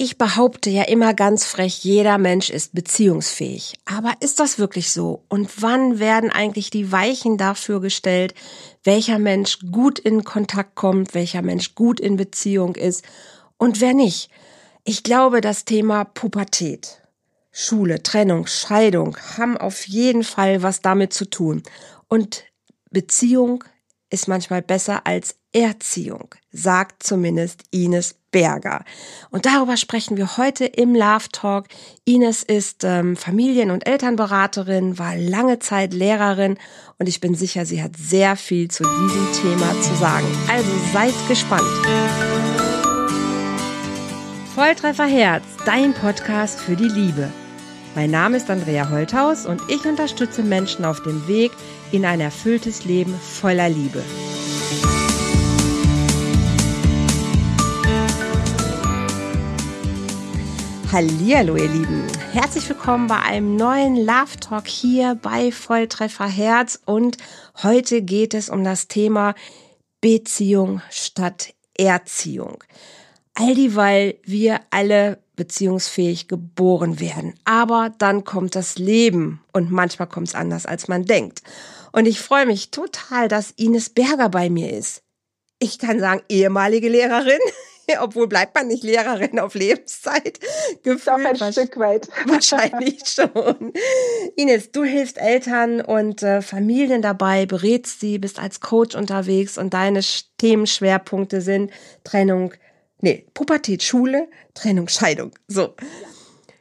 Ich behaupte ja immer ganz frech, jeder Mensch ist beziehungsfähig. Aber ist das wirklich so? Und wann werden eigentlich die Weichen dafür gestellt, welcher Mensch gut in Kontakt kommt, welcher Mensch gut in Beziehung ist und wer nicht? Ich glaube, das Thema Pubertät, Schule, Trennung, Scheidung haben auf jeden Fall was damit zu tun. Und Beziehung ist manchmal besser als Erziehung, sagt zumindest Ines Berger. Und darüber sprechen wir heute im Love Talk. Ines ist ähm, Familien- und Elternberaterin, war lange Zeit Lehrerin und ich bin sicher, sie hat sehr viel zu diesem Thema zu sagen. Also seid gespannt. Volltreffer Herz, dein Podcast für die Liebe. Mein Name ist Andrea Holthaus und ich unterstütze Menschen auf dem Weg in ein erfülltes Leben voller Liebe. Hallihallo, ihr Lieben. Herzlich willkommen bei einem neuen Love Talk hier bei Volltreffer Herz und heute geht es um das Thema Beziehung statt Erziehung. All die, weil wir alle beziehungsfähig geboren werden. Aber dann kommt das Leben und manchmal kommt es anders, als man denkt. Und ich freue mich total, dass Ines Berger bei mir ist. Ich kann sagen, ehemalige Lehrerin. obwohl bleibt man nicht Lehrerin auf Lebenszeit. Gefühlt Doch ein Stück weit. Wahrscheinlich schon. Ines, du hilfst Eltern und äh, Familien dabei, berätst sie, bist als Coach unterwegs und deine Themenschwerpunkte sind Trennung, nee, Pubertät, Schule, Trennung, Scheidung. So.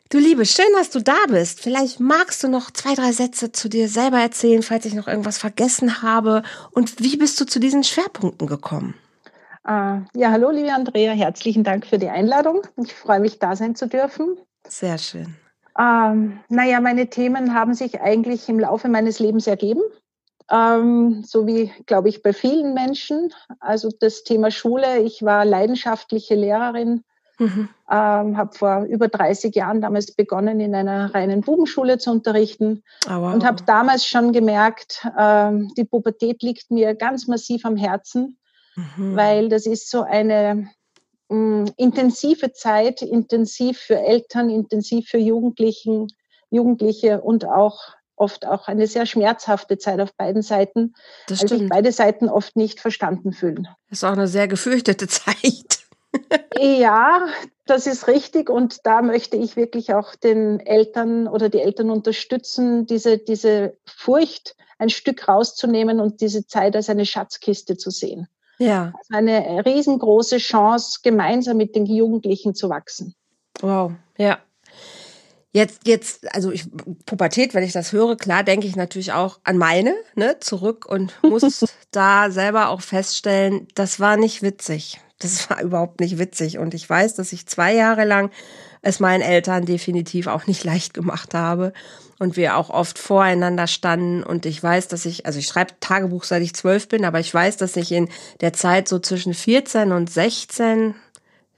Du Liebe, schön, dass du da bist. Vielleicht magst du noch zwei, drei Sätze zu dir selber erzählen, falls ich noch irgendwas vergessen habe. Und wie bist du zu diesen Schwerpunkten gekommen? Uh, ja, hallo, liebe Andrea, herzlichen Dank für die Einladung. Ich freue mich, da sein zu dürfen. Sehr schön. Ähm, naja, meine Themen haben sich eigentlich im Laufe meines Lebens ergeben. Ähm, so wie, glaube ich, bei vielen Menschen. Also das Thema Schule. Ich war leidenschaftliche Lehrerin, mhm. ähm, habe vor über 30 Jahren damals begonnen, in einer reinen Bubenschule zu unterrichten oh, wow. und habe damals schon gemerkt, ähm, die Pubertät liegt mir ganz massiv am Herzen mhm. weil das ist so eine mh, mm, intensive Zeit, intensiv für Eltern, intensiv für Jugendlichen, Jugendliche und auch oft auch eine sehr schmerzhafte Zeit auf beiden Seiten, das weil sich beide Seiten oft nicht verstanden fühlen. Das ist auch eine sehr gefürchtete Zeit. ja, das ist richtig und da möchte ich wirklich auch den Eltern oder die Eltern unterstützen, diese, diese Furcht ein Stück rauszunehmen und diese Zeit als eine Schatzkiste zu sehen. Ja. Also eine riesengroße Chance, gemeinsam mit den Jugendlichen zu wachsen. Wow, ja. Jetzt, jetzt, also ich, Pubertät, wenn ich das höre, klar denke ich natürlich auch an meine, ne, zurück und muss da selber auch feststellen, das war nicht witzig. Das war überhaupt nicht witzig. Und ich weiß, dass ich zwei Jahre lang es meinen Eltern definitiv auch nicht leicht gemacht habe und wir auch oft voreinander standen und ich weiß, dass ich, also ich schreibe Tagebuch seit ich zwölf bin, aber ich weiß, dass ich in der Zeit so zwischen 14 und 16,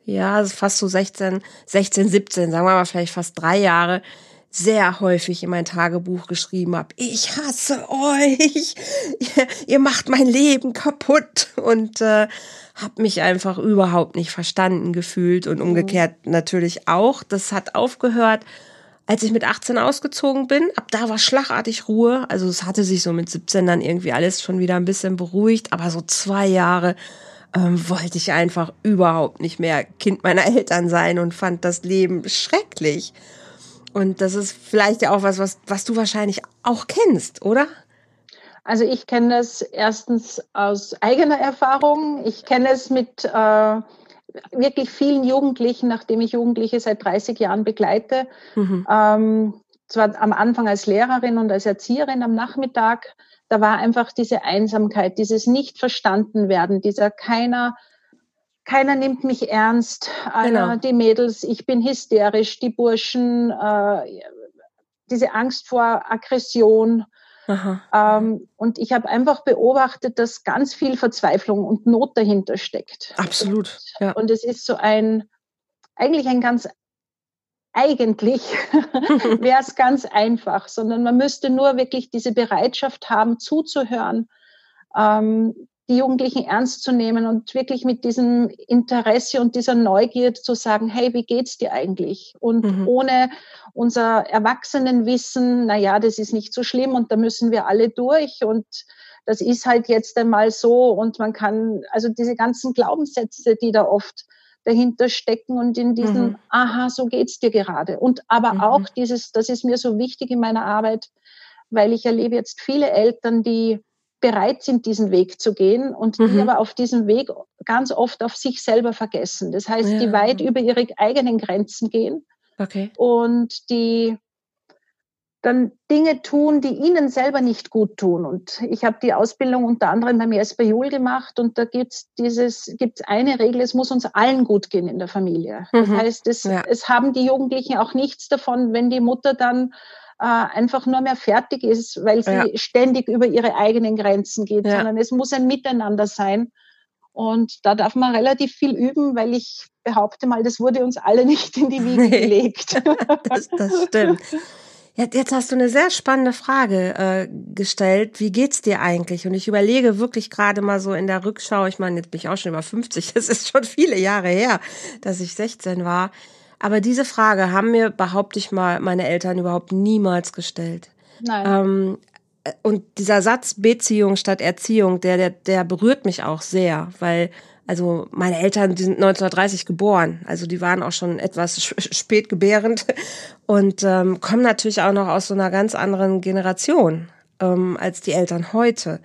ja, fast so 16, 16, 17, sagen wir mal vielleicht fast drei Jahre, sehr häufig in mein Tagebuch geschrieben habe, ich hasse euch, ihr, ihr macht mein Leben kaputt. Und äh, habe mich einfach überhaupt nicht verstanden gefühlt. Und umgekehrt natürlich auch. Das hat aufgehört als ich mit 18 ausgezogen bin, ab da war schlagartig Ruhe. Also es hatte sich so mit 17 dann irgendwie alles schon wieder ein bisschen beruhigt, aber so zwei Jahre ähm, wollte ich einfach überhaupt nicht mehr Kind meiner Eltern sein und fand das Leben schrecklich. Und das ist vielleicht ja auch was, was, was du wahrscheinlich auch kennst, oder? Also ich kenne das erstens aus eigener Erfahrung. Ich kenne es mit äh, wirklich vielen Jugendlichen, nachdem ich Jugendliche seit 30 Jahren begleite, mhm. ähm, zwar am Anfang als Lehrerin und als Erzieherin am Nachmittag, da war einfach diese Einsamkeit, dieses nicht verstanden werden, dieser keiner, keiner nimmt mich ernst, genau. die Mädels, ich bin hysterisch, die Burschen, äh, diese Angst vor Aggression, ähm, und ich habe einfach beobachtet, dass ganz viel Verzweiflung und Not dahinter steckt. Absolut. Ja. Und es ist so ein, eigentlich ein ganz, eigentlich wäre es ganz einfach, sondern man müsste nur wirklich diese Bereitschaft haben, zuzuhören, ähm, die Jugendlichen ernst zu nehmen und wirklich mit diesem Interesse und dieser Neugier zu sagen, hey, wie geht's dir eigentlich? Und mhm. ohne unser Erwachsenenwissen, na ja, das ist nicht so schlimm und da müssen wir alle durch und das ist halt jetzt einmal so und man kann, also diese ganzen Glaubenssätze, die da oft dahinter stecken und in diesem, mhm. aha, so geht's dir gerade. Und aber mhm. auch dieses, das ist mir so wichtig in meiner Arbeit, weil ich erlebe jetzt viele Eltern, die bereit sind, diesen Weg zu gehen und mhm. die aber auf diesem Weg ganz oft auf sich selber vergessen. Das heißt, ja. die weit über ihre eigenen Grenzen gehen okay. und die dann Dinge tun, die ihnen selber nicht gut tun. Und ich habe die Ausbildung unter anderem beim Jesper Juhl gemacht und da gibt's dieses, gibt's eine Regel, es muss uns allen gut gehen in der Familie. Mhm. Das heißt, es, ja. es haben die Jugendlichen auch nichts davon, wenn die Mutter dann äh, einfach nur mehr fertig ist, weil sie ja. ständig über ihre eigenen Grenzen geht, ja. sondern es muss ein Miteinander sein. Und da darf man relativ viel üben, weil ich behaupte mal, das wurde uns alle nicht in die Wiege gelegt. das, das stimmt. Jetzt, jetzt hast du eine sehr spannende Frage äh, gestellt. Wie geht's dir eigentlich? Und ich überlege wirklich gerade mal so in der Rückschau, ich meine, jetzt bin ich auch schon über 50, das ist schon viele Jahre her, dass ich 16 war. Aber diese Frage haben mir, behaupte ich mal, meine Eltern überhaupt niemals gestellt. Nein. Ähm, und dieser Satz Beziehung statt Erziehung, der, der, der berührt mich auch sehr, weil also meine Eltern, die sind 1930 geboren, also die waren auch schon etwas spät gebärend und ähm, kommen natürlich auch noch aus so einer ganz anderen Generation ähm, als die Eltern heute.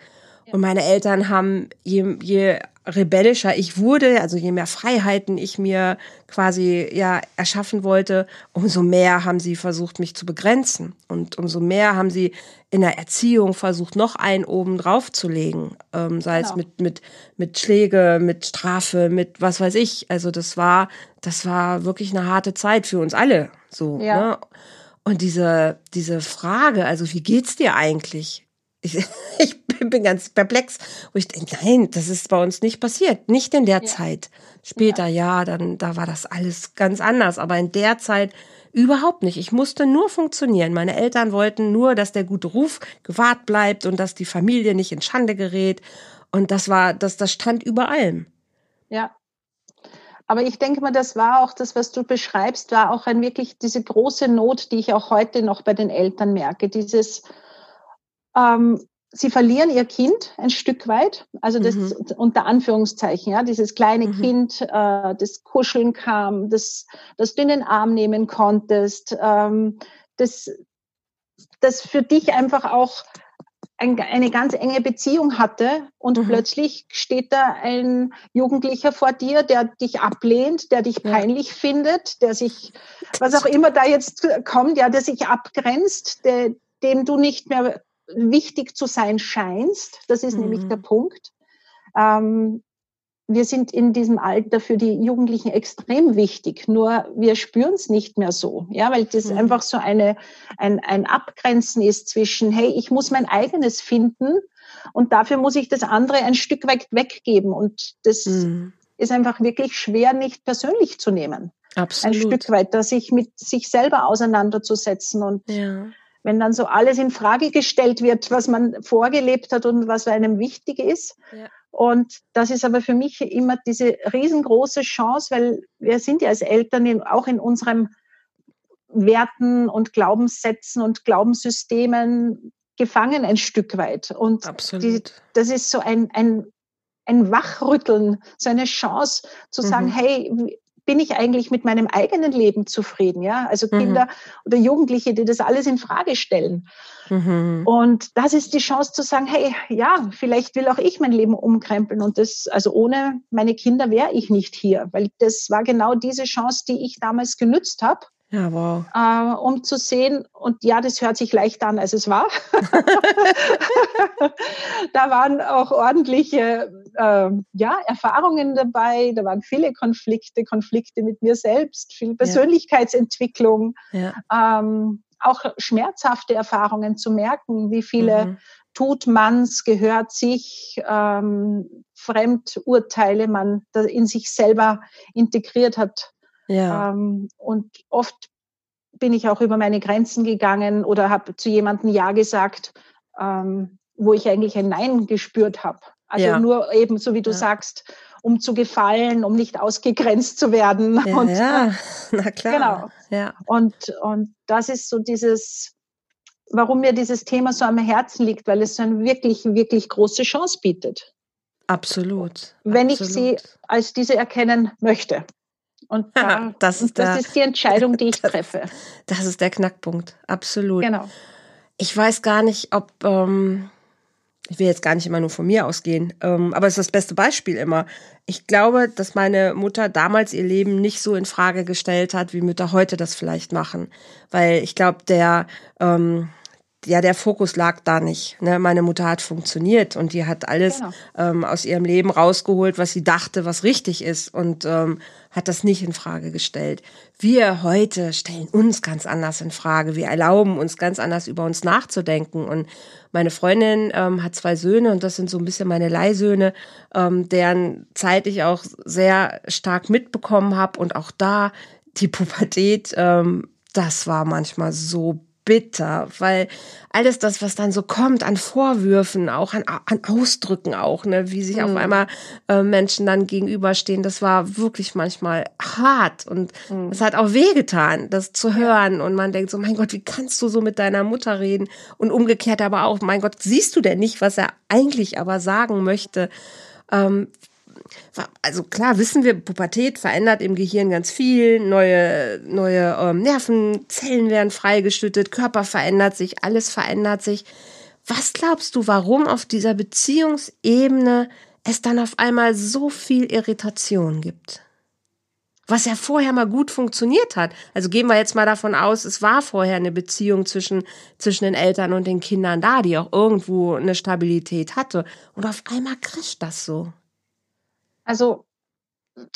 Und meine Eltern haben, je, je rebellischer ich wurde, also je mehr Freiheiten ich mir quasi ja erschaffen wollte, umso mehr haben sie versucht, mich zu begrenzen. Und umso mehr haben sie in der Erziehung versucht, noch einen oben drauf zu legen. Ähm, sei genau. es mit, mit, mit Schläge, mit Strafe, mit was weiß ich. Also das war, das war wirklich eine harte Zeit für uns alle. So, ja. ne? Und diese, diese Frage, also wie geht's dir eigentlich? Ich, ich bin ganz perplex, wo ich denke, nein, das ist bei uns nicht passiert. Nicht in der ja. Zeit. Später, ja. ja, dann, da war das alles ganz anders. Aber in der Zeit überhaupt nicht. Ich musste nur funktionieren. Meine Eltern wollten nur, dass der gute Ruf gewahrt bleibt und dass die Familie nicht in Schande gerät. Und das war, das, das stand über allem. Ja. Aber ich denke mal, das war auch das, was du beschreibst, war auch ein wirklich diese große Not, die ich auch heute noch bei den Eltern merke. Dieses, ähm, sie verlieren ihr Kind ein Stück weit, also das mhm. unter Anführungszeichen, ja, dieses kleine mhm. Kind, äh, das kuscheln kam, das, das du in den Arm nehmen konntest, ähm, das, das für dich einfach auch ein, eine ganz enge Beziehung hatte und mhm. plötzlich steht da ein Jugendlicher vor dir, der dich ablehnt, der dich peinlich ja. findet, der sich, was auch immer da jetzt kommt, ja, der sich abgrenzt, der, dem du nicht mehr wichtig zu sein scheinst. Das ist mhm. nämlich der Punkt. Ähm, wir sind in diesem Alter für die Jugendlichen extrem wichtig, nur wir spüren es nicht mehr so, ja, weil das mhm. einfach so eine, ein, ein Abgrenzen ist zwischen, hey, ich muss mein eigenes finden und dafür muss ich das andere ein Stück weit weggeben und das mhm. ist einfach wirklich schwer, nicht persönlich zu nehmen. Absolut. Ein Stück weit, sich mit sich selber auseinanderzusetzen und ja wenn dann so alles in Frage gestellt wird, was man vorgelebt hat und was einem wichtig ist. Ja. Und das ist aber für mich immer diese riesengroße Chance, weil wir sind ja als Eltern in, auch in unserem Werten und Glaubenssätzen und Glaubenssystemen gefangen ein Stück weit. Und die, das ist so ein, ein, ein Wachrütteln, so eine Chance zu sagen, mhm. hey, bin ich eigentlich mit meinem eigenen Leben zufrieden? Ja, also mhm. Kinder mhm. oder Jugendliche, die das alles in Frage stellen. Mhm. Und das ist die Chance zu sagen, hey, ja, vielleicht will auch ich mein Leben umkrempeln und das, also ohne meine Kinder wäre ich nicht hier, weil das war genau diese Chance, die ich damals genützt habe. Ja, wow. Äh, um zu sehen, und ja, das hört sich leichter an, als es war. da waren auch ordentliche äh, ja, Erfahrungen dabei, da waren viele Konflikte, Konflikte mit mir selbst, viel Persönlichkeitsentwicklung, ja. ähm, auch schmerzhafte Erfahrungen zu merken, wie viele mhm. tut man's, gehört sich, ähm, Fremdurteile man in sich selber integriert hat. Ja. Ähm, und oft bin ich auch über meine Grenzen gegangen oder habe zu jemandem Ja gesagt, ähm, wo ich eigentlich ein Nein gespürt habe. Also ja. nur eben, so wie du ja. sagst, um zu gefallen, um nicht ausgegrenzt zu werden. Ja, und, ja. na klar. Genau. Ja. Und, und das ist so dieses, warum mir dieses Thema so am Herzen liegt, weil es so eine wirklich, wirklich große Chance bietet. Absolut. Wenn Absolut. ich sie als diese erkennen möchte. Und da, das, ist, das der, ist die Entscheidung, die ich das, treffe. Das ist der Knackpunkt. Absolut. Genau. Ich weiß gar nicht, ob, ähm, ich will jetzt gar nicht immer nur von mir ausgehen, ähm, aber es ist das beste Beispiel immer. Ich glaube, dass meine Mutter damals ihr Leben nicht so in Frage gestellt hat, wie Mütter heute das vielleicht machen. Weil ich glaube, der, ähm, ja, der Fokus lag da nicht. Ne? Meine Mutter hat funktioniert und die hat alles genau. ähm, aus ihrem Leben rausgeholt, was sie dachte, was richtig ist und ähm, hat das nicht in Frage gestellt. Wir heute stellen uns ganz anders in Frage. Wir erlauben uns ganz anders über uns nachzudenken. Und meine Freundin ähm, hat zwei Söhne und das sind so ein bisschen meine Leihsöhne, ähm, deren Zeit ich auch sehr stark mitbekommen habe und auch da die Pubertät, ähm, das war manchmal so bitter, weil alles das, was dann so kommt an Vorwürfen, auch an, an Ausdrücken auch, ne, wie sich mhm. auf einmal äh, Menschen dann gegenüberstehen, das war wirklich manchmal hart und mhm. es hat auch wehgetan, das zu hören und man denkt so, mein Gott, wie kannst du so mit deiner Mutter reden und umgekehrt aber auch, mein Gott, siehst du denn nicht, was er eigentlich aber sagen möchte? Ähm, also klar wissen wir, Pubertät verändert im Gehirn ganz viel, neue, neue ähm, Nervenzellen werden freigeschüttet, Körper verändert sich, alles verändert sich. Was glaubst du, warum auf dieser Beziehungsebene es dann auf einmal so viel Irritation gibt? Was ja vorher mal gut funktioniert hat. Also gehen wir jetzt mal davon aus, es war vorher eine Beziehung zwischen, zwischen den Eltern und den Kindern da, die auch irgendwo eine Stabilität hatte. Und auf einmal krischt das so. Also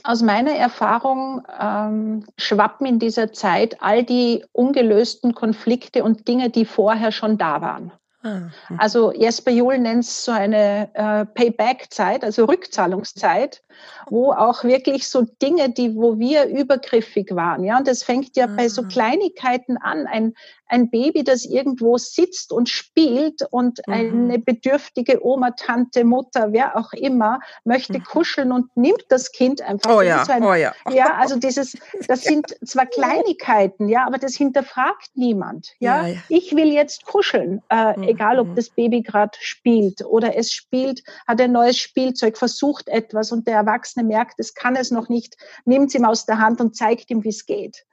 aus meiner Erfahrung ähm, schwappen in dieser Zeit all die ungelösten Konflikte und Dinge, die vorher schon da waren. Ah, hm. Also Jesper Juhl nennt es so eine äh, Payback-Zeit, also Rückzahlungszeit, wo auch wirklich so Dinge, die, wo wir übergriffig waren, ja, und das fängt ja bei so ah. Kleinigkeiten an. Ein, ein Baby, das irgendwo sitzt und spielt und mhm. eine bedürftige Oma, Tante, Mutter, wer auch immer, möchte mhm. kuscheln und nimmt das Kind einfach. Oh ja, ein, oh ja. Ja, also dieses, das sind zwar Kleinigkeiten, ja, aber das hinterfragt niemand. Ja, ja, ja. ich will jetzt kuscheln, äh, mhm. egal ob mhm. das Baby gerade spielt oder es spielt, hat ein neues Spielzeug, versucht etwas und der Erwachsene merkt, es kann es noch nicht, nimmt es ihm aus der Hand und zeigt ihm, wie es geht.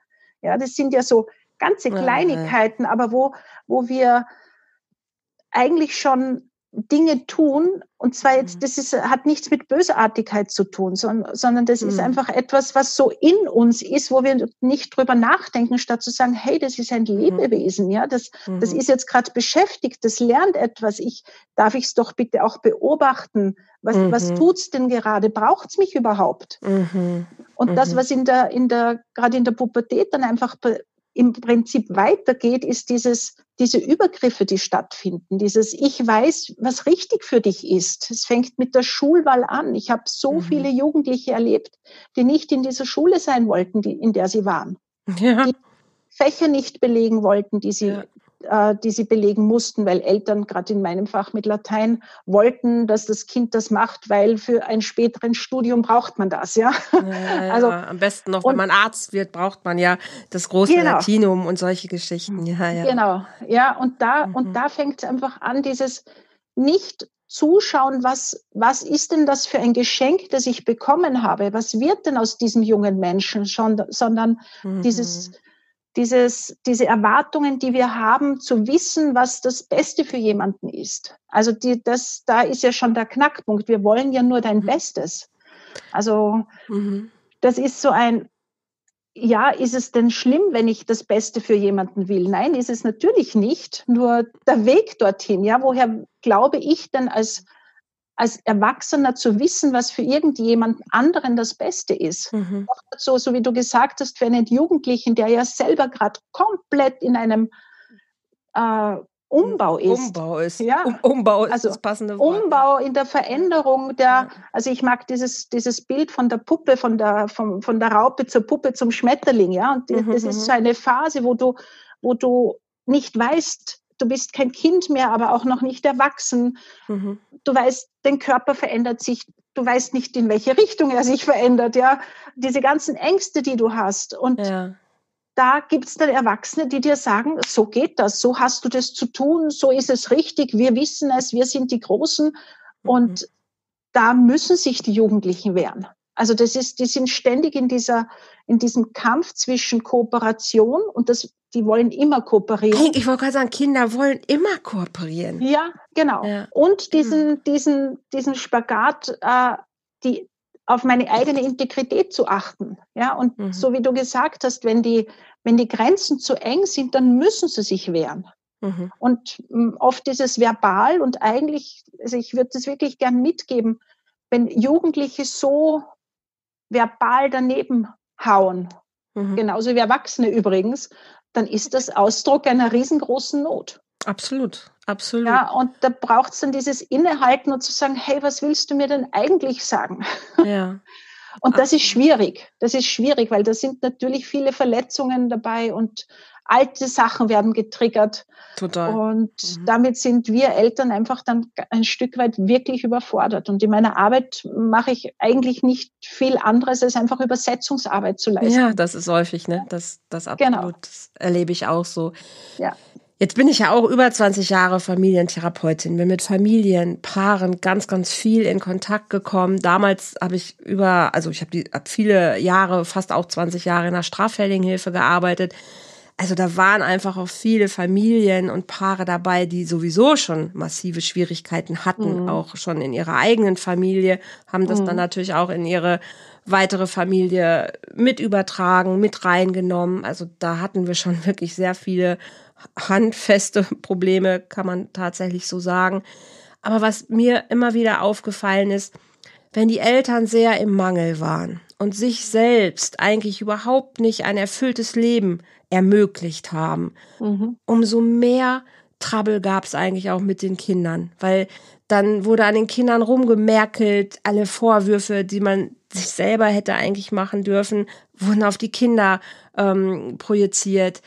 Ja, das sind ja so ganze Kleinigkeiten, ja, aber wo, wo wir eigentlich schon Dinge tun, und zwar jetzt, mhm. das ist, hat nichts mit Bösartigkeit zu tun, sondern, sondern das mhm. ist einfach etwas, was so in uns ist, wo wir nicht drüber nachdenken, statt zu sagen, hey, das ist ein mhm. Lebewesen, ja, das, mhm. das ist jetzt gerade beschäftigt, das lernt etwas, ich, darf ich es doch bitte auch beobachten, was, mhm. was tut's denn gerade, braucht's mich überhaupt? Mhm. Und das, was in der, in der, gerade in der Pubertät dann einfach im Prinzip weitergeht, ist dieses, diese Übergriffe, die stattfinden, dieses Ich weiß, was richtig für dich ist. Es fängt mit der Schulwahl an. Ich habe so mhm. viele Jugendliche erlebt, die nicht in dieser Schule sein wollten, die, in der sie waren. Ja. Die Fächer nicht belegen wollten, die sie, ja die sie belegen mussten, weil Eltern, gerade in meinem Fach mit Latein, wollten, dass das Kind das macht, weil für ein späteren Studium braucht man das, ja. ja also am besten noch, wenn man Arzt wird, braucht man ja das große genau. Latinum und solche Geschichten. Ja, ja. Genau, ja, und da, mhm. und da fängt es einfach an, dieses nicht zuschauen, was, was ist denn das für ein Geschenk, das ich bekommen habe? Was wird denn aus diesem jungen Menschen schon, sondern mhm. dieses dieses, diese Erwartungen, die wir haben, zu wissen, was das Beste für jemanden ist. Also die, das, da ist ja schon der Knackpunkt. Wir wollen ja nur dein mhm. Bestes. Also mhm. das ist so ein, ja, ist es denn schlimm, wenn ich das Beste für jemanden will? Nein, ist es natürlich nicht. Nur der Weg dorthin, ja, woher glaube ich denn als als Erwachsener zu wissen, was für irgendjemand anderen das Beste ist. Mhm. So, so wie du gesagt hast, für einen Jugendlichen, der ja selber gerade komplett in einem äh, Umbau ist. Umbau ist. Ja. Um, Umbau ist also das passende Wort. Umbau in der Veränderung der, also ich mag dieses, dieses Bild von der Puppe, von der, von, von der Raupe zur Puppe zum Schmetterling, ja. Und mhm, das ist mhm. so eine Phase, wo du, wo du nicht weißt, du bist kein Kind mehr, aber auch noch nicht erwachsen. Mhm. Du weißt, dein Körper verändert sich. Du weißt nicht, in welche Richtung er sich verändert. Ja, diese ganzen Ängste, die du hast. Und ja. da gibt es dann Erwachsene, die dir sagen, so geht das, so hast du das zu tun, so ist es richtig, wir wissen es, wir sind die Großen. Mhm. Und da müssen sich die Jugendlichen wehren. Also das ist, die sind ständig in dieser, in diesem Kampf zwischen Kooperation und das, die wollen immer kooperieren. Ich wollte gerade sagen, Kinder wollen immer kooperieren. Ja, genau. Ja. Und diesen, mhm. diesen, diesen Spagat, äh, die auf meine eigene Integrität zu achten. Ja, und mhm. so wie du gesagt hast, wenn die, wenn die Grenzen zu eng sind, dann müssen sie sich wehren. Mhm. Und hm, oft ist es verbal und eigentlich, also ich würde das wirklich gern mitgeben, wenn Jugendliche so verbal daneben hauen, mhm. genauso wie Erwachsene übrigens, dann ist das Ausdruck einer riesengroßen Not. Absolut, absolut. Ja, und da braucht es dann dieses Innehalten und zu sagen, hey, was willst du mir denn eigentlich sagen? Ja. Und das ist schwierig. Das ist schwierig, weil da sind natürlich viele Verletzungen dabei und alte Sachen werden getriggert. Total. Und mhm. damit sind wir Eltern einfach dann ein Stück weit wirklich überfordert. Und in meiner Arbeit mache ich eigentlich nicht viel anderes, als einfach Übersetzungsarbeit zu leisten. Ja, das ist häufig, ne? Das, das genau. absolut. Genau. Das erlebe ich auch so. Ja. Jetzt bin ich ja auch über 20 Jahre Familientherapeutin, bin mit Familien, Paaren ganz, ganz viel in Kontakt gekommen. Damals habe ich über, also ich habe hab viele Jahre, fast auch 20 Jahre in der Straffälligenhilfe gearbeitet also da waren einfach auch viele Familien und Paare dabei, die sowieso schon massive Schwierigkeiten hatten, mhm. auch schon in ihrer eigenen Familie, haben das mhm. dann natürlich auch in ihre weitere Familie mit übertragen, mit reingenommen. Also da hatten wir schon wirklich sehr viele handfeste Probleme, kann man tatsächlich so sagen. Aber was mir immer wieder aufgefallen ist, wenn die Eltern sehr im Mangel waren und sich selbst eigentlich überhaupt nicht ein erfülltes Leben ermöglicht haben, mhm. umso mehr Trouble gab es eigentlich auch mit den Kindern, weil dann wurde an den Kindern rumgemerkelt, alle Vorwürfe, die man sich selber hätte eigentlich machen dürfen, wurden auf die Kinder ähm, projiziert.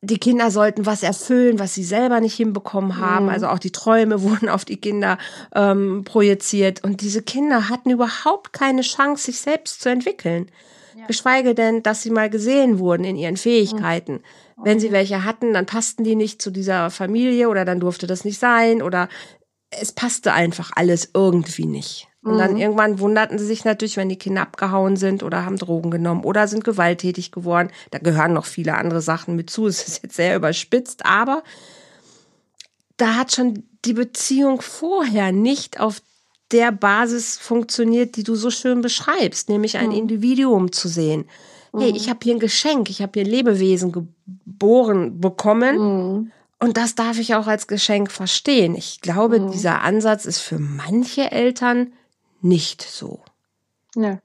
Die Kinder sollten was erfüllen, was sie selber nicht hinbekommen haben. Mhm. Also auch die Träume wurden auf die Kinder ähm, projiziert. Und diese Kinder hatten überhaupt keine Chance, sich selbst zu entwickeln. Ja. Geschweige denn, dass sie mal gesehen wurden in ihren Fähigkeiten. Mhm. Wenn sie welche hatten, dann passten die nicht zu dieser Familie oder dann durfte das nicht sein oder es passte einfach alles irgendwie nicht. Und dann mhm. irgendwann wunderten sie sich natürlich, wenn die Kinder abgehauen sind oder haben Drogen genommen oder sind gewalttätig geworden. Da gehören noch viele andere Sachen mit zu. Es ist jetzt sehr überspitzt, aber da hat schon die Beziehung vorher nicht auf der Basis funktioniert, die du so schön beschreibst, nämlich ein mhm. Individuum zu sehen. Hey, mhm. ich habe hier ein Geschenk, ich habe hier ein Lebewesen geboren bekommen mhm. und das darf ich auch als Geschenk verstehen. Ich glaube, mhm. dieser Ansatz ist für manche Eltern nicht so. Ja.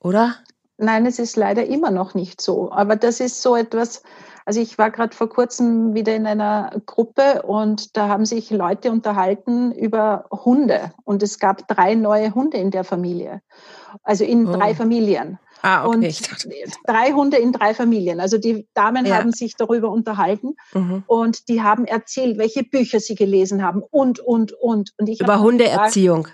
Oder? Nein, es ist leider immer noch nicht so. Aber das ist so etwas, also ich war gerade vor kurzem wieder in einer Gruppe und da haben sich Leute unterhalten über Hunde und es gab drei neue Hunde in der Familie, also in oh. drei Familien. Ah, okay. Und drei Hunde in drei Familien. Also die Damen ja. haben sich darüber unterhalten mhm. und die haben erzählt, welche Bücher sie gelesen haben und, und, und. und ich über Hundeerziehung.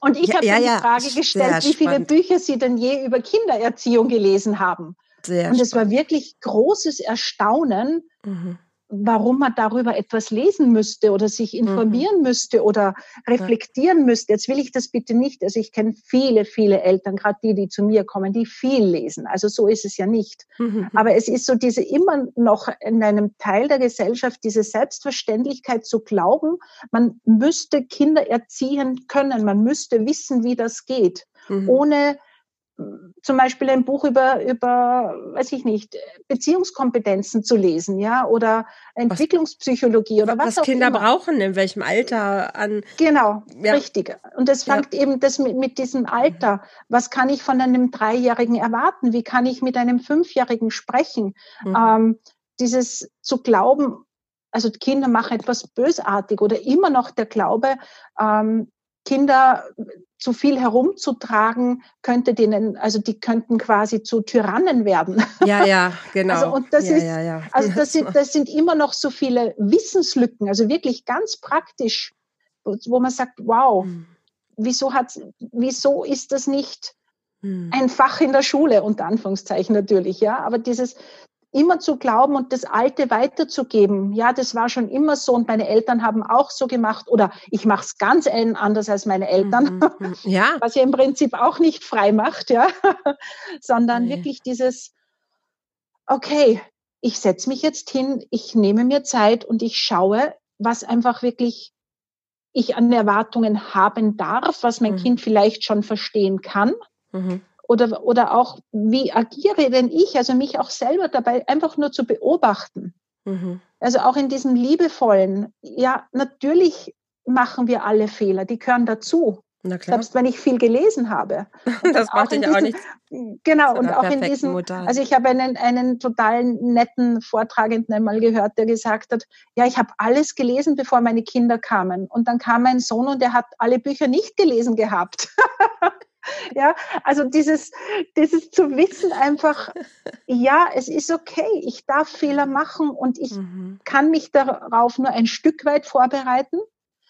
Und ich ja, habe ja, die Frage gestellt, wie viele Bücher Sie denn je über Kindererziehung gelesen haben. Sehr und es war wirklich großes Erstaunen, mhm. warum man darüber etwas lesen müsste oder sich informieren mhm. müsste oder reflektieren ja. müsste. Jetzt will ich das bitte nicht. Also ich kenne viele, viele Eltern, gerade die, die zu mir kommen, die viel lesen. Also so ist es ja nicht. Mhm. Aber es ist so diese immer noch in einem Teil der Gesellschaft diese Selbstverständlichkeit zu glauben, man müsste Kinder erziehen können, man müsste wissen, wie das geht, mhm. ohne zum Beispiel ein Buch über, über, weiß ich nicht, Beziehungskompetenzen zu lesen, ja, oder Entwicklungspsychologie was, oder was, was auch Kinder immer. brauchen, in welchem Alter an. Genau, ja. richtig. Und das fängt ja. eben das mit, mit diesem Alter. Was kann ich von einem Dreijährigen erwarten? Wie kann ich mit einem Fünfjährigen sprechen? Mhm. Ähm, dieses zu glauben, also Kinder machen etwas bösartig oder immer noch der Glaube, ähm, Kinder zu viel herumzutragen, könnte denen, also die könnten quasi zu Tyrannen werden. Ja, ja, genau. Also, und das ja, ist, ja, ja. also das sind, das sind immer noch so viele Wissenslücken, also wirklich ganz praktisch, wo man sagt, wow, hm. wieso hat, wieso ist das nicht hm. ein Fach in der Schule, unter Anführungszeichen natürlich, ja, aber dieses, immer zu glauben und das Alte weiterzugeben. Ja, das war schon immer so und meine Eltern haben auch so gemacht oder ich mache es ganz anders als meine Eltern, mhm, mhm. ja. was ja im Prinzip auch nicht frei macht, ja, sondern nee. wirklich dieses, okay, ich setze mich jetzt hin, ich nehme mir Zeit und ich schaue, was einfach wirklich ich an Erwartungen haben darf, was mein mhm. Kind vielleicht schon verstehen kann. Mhm oder, oder auch, wie agiere denn ich, also mich auch selber dabei einfach nur zu beobachten. Mhm. Also auch in diesem liebevollen, ja, natürlich machen wir alle Fehler, die gehören dazu. Selbst wenn ich viel gelesen habe. das macht dich auch nicht. Genau, und auch in diesem, Modell. also ich habe einen, einen total netten Vortragenden einmal gehört, der gesagt hat, ja, ich habe alles gelesen, bevor meine Kinder kamen. Und dann kam mein Sohn und der hat alle Bücher nicht gelesen gehabt. Ja, also dieses, dieses zu wissen einfach, ja, es ist okay, ich darf Fehler machen und ich mhm. kann mich darauf nur ein Stück weit vorbereiten.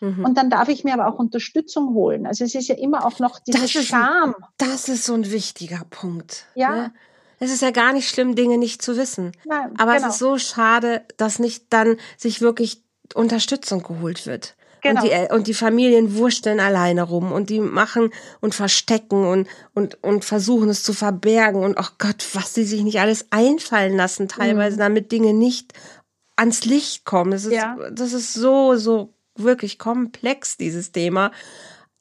Mhm. Und dann darf ich mir aber auch Unterstützung holen. Also es ist ja immer auch noch diese Scham. Das ist so ein wichtiger Punkt. Ja. Ne? Es ist ja gar nicht schlimm, Dinge nicht zu wissen. Nein, aber genau. es ist so schade, dass nicht dann sich wirklich Unterstützung geholt wird. Genau. Und, die, und die Familien wursteln alleine rum und die machen und verstecken und, und, und versuchen es zu verbergen und ach oh Gott, was sie sich nicht alles einfallen lassen, teilweise, mhm. damit Dinge nicht ans Licht kommen. Das ist, ja. das ist so, so wirklich komplex, dieses Thema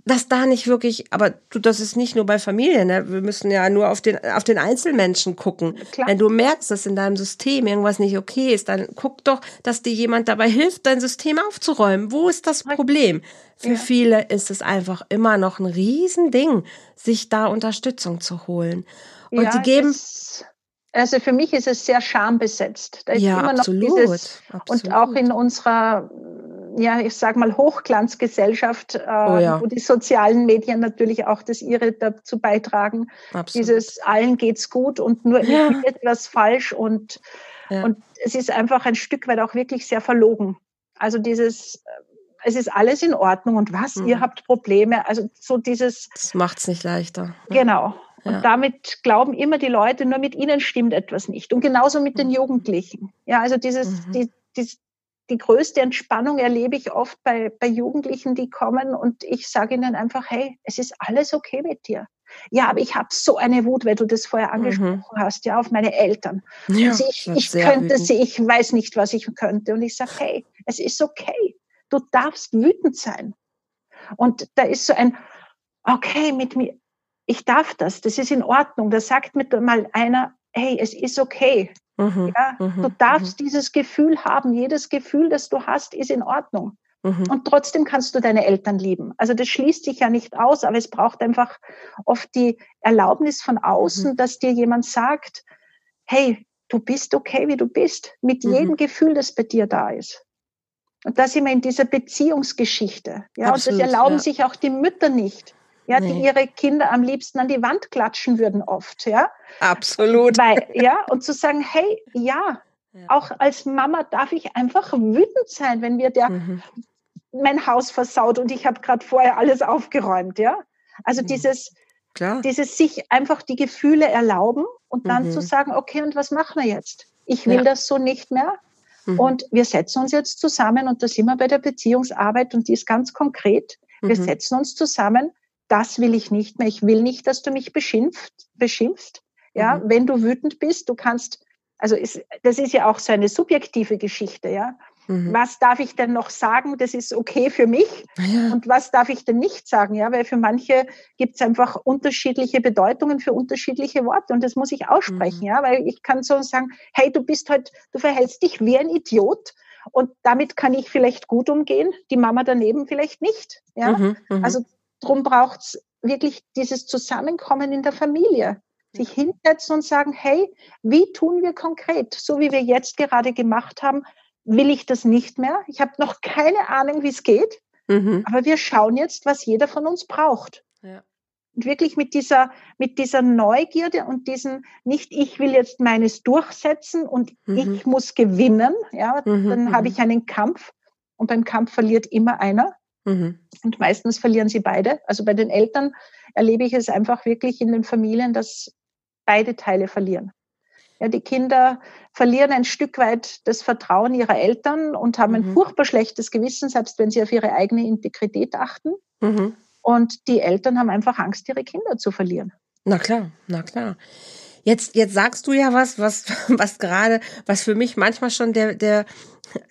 dass da nicht wirklich, aber du, das ist nicht nur bei Familien, ne? wir müssen ja nur auf den, auf den Einzelmenschen gucken. Klar. Wenn du merkst, dass in deinem System irgendwas nicht okay ist, dann guck doch, dass dir jemand dabei hilft, dein System aufzuräumen. Wo ist das Problem? Für ja. viele ist es einfach immer noch ein Riesending, sich da Unterstützung zu holen. Und ja, die geben. also für mich ist es sehr schambesetzt. Da ist ja, immer noch absolut, dieses, absolut. und auch in unserer ja, ich sag mal, Hochglanzgesellschaft, äh, oh ja. wo die sozialen Medien natürlich auch das ihre dazu beitragen. Absolut. Dieses allen geht's gut und nur ja. etwas falsch und, ja. und es ist einfach ein Stück weit auch wirklich sehr verlogen. Also dieses, äh, es ist alles in Ordnung und was, mhm. ihr habt Probleme. Also so dieses. Das macht's nicht leichter. Ne? Genau. Und ja. damit glauben immer die Leute, nur mit ihnen stimmt etwas nicht. Und genauso mit den mhm. Jugendlichen. Ja, also dieses, mhm. die, die, die größte Entspannung erlebe ich oft bei, bei Jugendlichen, die kommen und ich sage ihnen einfach, hey, es ist alles okay mit dir. Ja, aber ich habe so eine Wut, weil du das vorher mhm. angesprochen mhm. hast, ja, auf meine Eltern. Ja, also ich, ich könnte wütend. sie, ich weiß nicht, was ich könnte. Und ich sage, hey, es ist okay. Du darfst wütend sein. Und da ist so ein, okay, mit mir, ich darf das, das ist in Ordnung. Da sagt mir mal einer, hey, es ist okay. Mhm, ja, mhm, du darfst mhm. dieses Gefühl haben. Jedes Gefühl, das du hast, ist in Ordnung. Mhm. Und trotzdem kannst du deine Eltern lieben. Also das schließt sich ja nicht aus, aber es braucht einfach oft die Erlaubnis von außen, mhm. dass dir jemand sagt, hey, du bist okay, wie du bist, mit mhm. jedem Gefühl, das bei dir da ist. Und das immer in dieser Beziehungsgeschichte. Ja, Absolut, und das erlauben ja. sich auch die Mütter nicht ja, nee. die ihre Kinder am liebsten an die Wand klatschen würden oft, ja. Absolut. Weil, ja, und zu sagen, hey, ja, ja. auch als Mama darf ich einfach wütend sein, wenn mir der mhm. mein Haus versaut und ich habe gerade vorher alles aufgeräumt, ja. Also mhm. dieses, Klar. dieses sich einfach die Gefühle erlauben und dann mhm. zu sagen, okay, und was machen wir jetzt? Ich will ja. das so nicht mehr. Mhm. Und wir setzen uns jetzt zusammen und da sind wir bei der Beziehungsarbeit und die ist ganz konkret. Wir mhm. setzen uns zusammen das will ich nicht mehr. Ich will nicht, dass du mich beschimpft, beschimpfst. Ja, mhm. wenn du wütend bist, du kannst, also ist, das ist ja auch so eine subjektive Geschichte, ja. Mhm. Was darf ich denn noch sagen? Das ist okay für mich. Ja. Und was darf ich denn nicht sagen? Ja, weil für manche gibt es einfach unterschiedliche Bedeutungen für unterschiedliche Worte und das muss ich aussprechen. Mhm. Ja, weil ich kann so sagen, hey, du bist halt, du verhältst dich wie ein Idiot. Und damit kann ich vielleicht gut umgehen, die Mama daneben vielleicht nicht. Ja, mhm, mhm. also Drum braucht's wirklich dieses Zusammenkommen in der Familie. Sich hinsetzen und sagen, hey, wie tun wir konkret? So wie wir jetzt gerade gemacht haben, will ich das nicht mehr. Ich habe noch keine Ahnung, wie es geht. Mhm. Aber wir schauen jetzt, was jeder von uns braucht. Ja. Und wirklich mit dieser, mit dieser Neugierde und diesen, nicht ich will jetzt meines durchsetzen und mhm. ich muss gewinnen, ja, mhm, dann habe mhm. ich einen Kampf und beim Kampf verliert immer einer. Mhm. Und meistens verlieren sie beide. Also bei den Eltern erlebe ich es einfach wirklich in den Familien, dass beide Teile verlieren. Ja, die Kinder verlieren ein Stück weit das Vertrauen ihrer Eltern und haben ein mhm. furchtbar schlechtes Gewissen, selbst wenn sie auf ihre eigene Integrität achten. Mhm. Und die Eltern haben einfach Angst, ihre Kinder zu verlieren. Na klar, na klar. Jetzt, jetzt sagst du ja was, was, was gerade, was für mich manchmal schon der, der,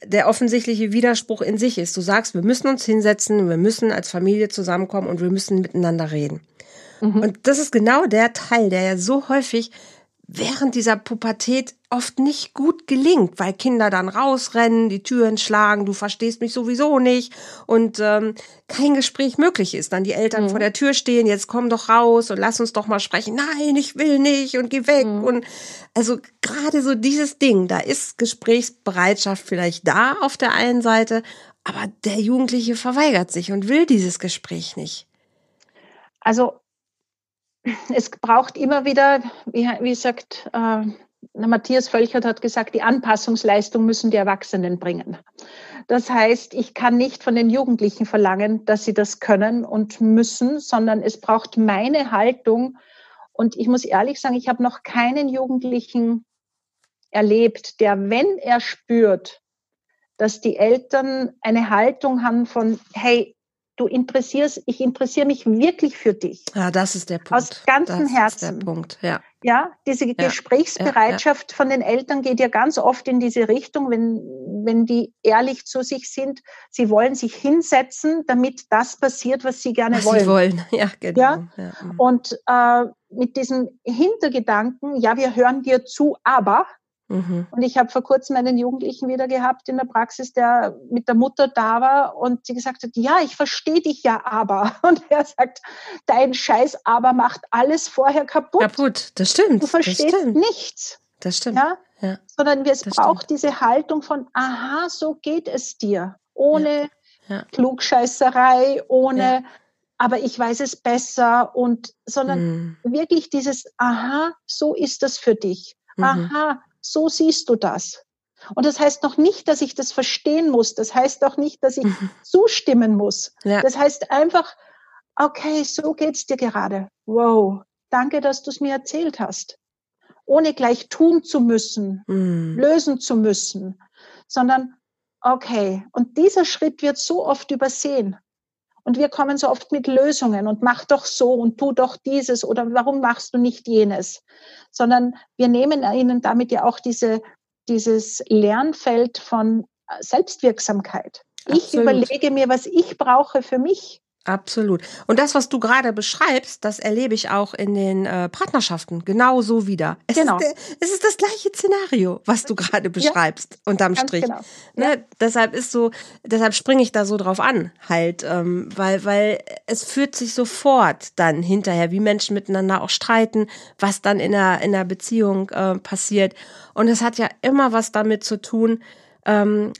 der offensichtliche Widerspruch in sich ist. Du sagst, wir müssen uns hinsetzen, wir müssen als Familie zusammenkommen und wir müssen miteinander reden. Mhm. Und das ist genau der Teil, der ja so häufig während dieser Pubertät oft nicht gut gelingt, weil Kinder dann rausrennen, die Türen schlagen, du verstehst mich sowieso nicht und ähm, kein Gespräch möglich ist. Dann die Eltern mhm. vor der Tür stehen, jetzt komm doch raus und lass uns doch mal sprechen. Nein, ich will nicht und geh weg. Mhm. Und also gerade so dieses Ding, da ist Gesprächsbereitschaft vielleicht da auf der einen Seite, aber der Jugendliche verweigert sich und will dieses Gespräch nicht. Also es braucht immer wieder, wie, wie sagt äh, Matthias Völchert hat gesagt, die Anpassungsleistung müssen die Erwachsenen bringen. Das heißt, ich kann nicht von den Jugendlichen verlangen, dass sie das können und müssen, sondern es braucht meine Haltung. Und ich muss ehrlich sagen, ich habe noch keinen Jugendlichen erlebt, der, wenn er spürt, dass die Eltern eine Haltung haben von, hey, du interessierst, ich interessiere mich wirklich für dich. Ja, das ist der Punkt. Aus ganzem das Herzen. Ist der Punkt, ja. Ja, diese ja. Gesprächsbereitschaft ja, ja. von den Eltern geht ja ganz oft in diese Richtung, wenn, wenn die ehrlich zu sich sind. Sie wollen sich hinsetzen, damit das passiert, was sie gerne was wollen. Sie wollen, ja, genau. Ja? Mhm. Und äh, mit diesem Hintergedanken, ja, wir hören dir zu, aber Mhm. Und ich habe vor kurzem einen Jugendlichen wieder gehabt in der Praxis, der mit der Mutter da war und sie gesagt hat, ja, ich verstehe dich ja aber. Und er sagt, dein Scheiß aber macht alles vorher kaputt. Kaputt, das stimmt. Du verstehst stimmt. nichts. Das stimmt. Ja? ja. Sondern es das braucht stimmt. diese Haltung von, aha, so geht es dir. Ohne ja. Ja. Klugscheißerei, ohne aber ich weiß es besser und sondern mhm. wirklich dieses aha, so ist das für dich. Mhm. Aha, so siehst du das. Und das heißt noch nicht, dass ich das verstehen muss. Das heißt auch nicht, dass ich mhm. zustimmen muss. Ja. Das heißt einfach, okay, so geht's dir gerade. Wow, danke, dass du es mir erzählt hast. Ohne gleich tun zu müssen, mm. lösen zu müssen, sondern okay. Und dieser Schritt wird so oft übersehen. Und wir kommen so oft mit Lösungen und mach doch so und tu doch dieses oder warum machst du nicht jenes? Sondern wir nehmen ihnen damit ja auch diese, dieses Lernfeld von Selbstwirksamkeit. Absolut. Ich überlege mir, was ich brauche für mich. Absolut. Und das, was du gerade beschreibst, das erlebe ich auch in den äh, Partnerschaften genauso wieder. Es, genau. ist, es ist das gleiche Szenario, was du gerade beschreibst, ja, unterm Strich. Genau. Ne? Ja. Deshalb ist so, deshalb springe ich da so drauf an, halt, ähm, weil, weil es führt sich sofort dann hinterher, wie Menschen miteinander auch streiten, was dann in der, in der Beziehung äh, passiert. Und es hat ja immer was damit zu tun, ähm,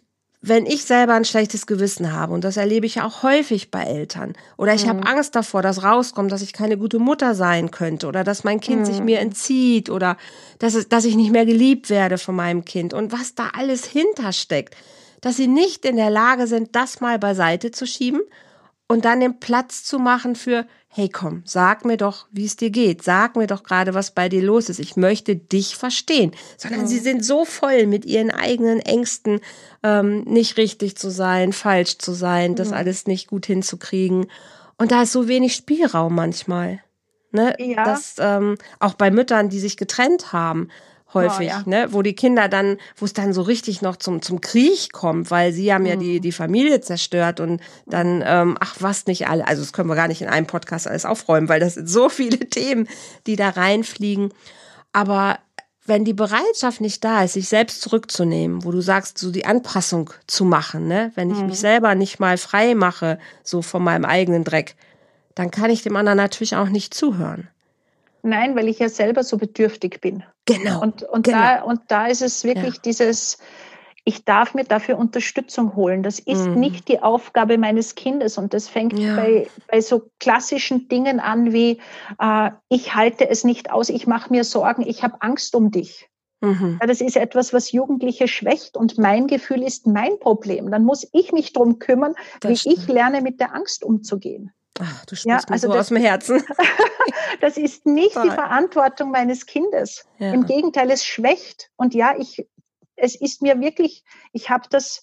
wenn ich selber ein schlechtes Gewissen habe, und das erlebe ich ja auch häufig bei Eltern, oder ich mhm. habe Angst davor, dass rauskommt, dass ich keine gute Mutter sein könnte, oder dass mein Kind mhm. sich mir entzieht, oder dass, es, dass ich nicht mehr geliebt werde von meinem Kind, und was da alles hintersteckt, dass sie nicht in der Lage sind, das mal beiseite zu schieben und dann den Platz zu machen für, hey komm, sag mir doch, wie es dir geht, sag mir doch gerade, was bei dir los ist, ich möchte dich verstehen, sondern mhm. sie sind so voll mit ihren eigenen Ängsten, ähm, nicht richtig zu sein, falsch zu sein, mhm. das alles nicht gut hinzukriegen. Und da ist so wenig Spielraum manchmal. Ne? Ja. Das, ähm, auch bei Müttern, die sich getrennt haben, häufig, oh, ja. ne, wo die Kinder dann, wo es dann so richtig noch zum zum Krieg kommt, weil sie haben ja die mhm. die Familie zerstört und dann ähm, ach was nicht alle, also das können wir gar nicht in einem Podcast alles aufräumen, weil das sind so viele Themen, die da reinfliegen. Aber wenn die Bereitschaft nicht da ist, sich selbst zurückzunehmen, wo du sagst, so die Anpassung zu machen, ne, wenn ich mhm. mich selber nicht mal frei mache, so von meinem eigenen Dreck, dann kann ich dem anderen natürlich auch nicht zuhören. Nein, weil ich ja selber so bedürftig bin. Genau. Und, und, genau. Da, und da ist es wirklich ja. dieses, ich darf mir dafür Unterstützung holen. Das ist mhm. nicht die Aufgabe meines Kindes. Und das fängt ja. bei, bei so klassischen Dingen an wie, äh, ich halte es nicht aus, ich mache mir Sorgen, ich habe Angst um dich. Mhm. Ja, das ist etwas, was Jugendliche schwächt und mein Gefühl ist mein Problem. Dann muss ich mich drum kümmern, das wie stimmt. ich lerne, mit der Angst umzugehen. Ach, du sprichst ja, also so das, aus dem Herzen. das ist nicht Toll. die Verantwortung meines Kindes. Ja. Im Gegenteil, es schwächt. Und ja, ich, es ist mir wirklich, ich habe das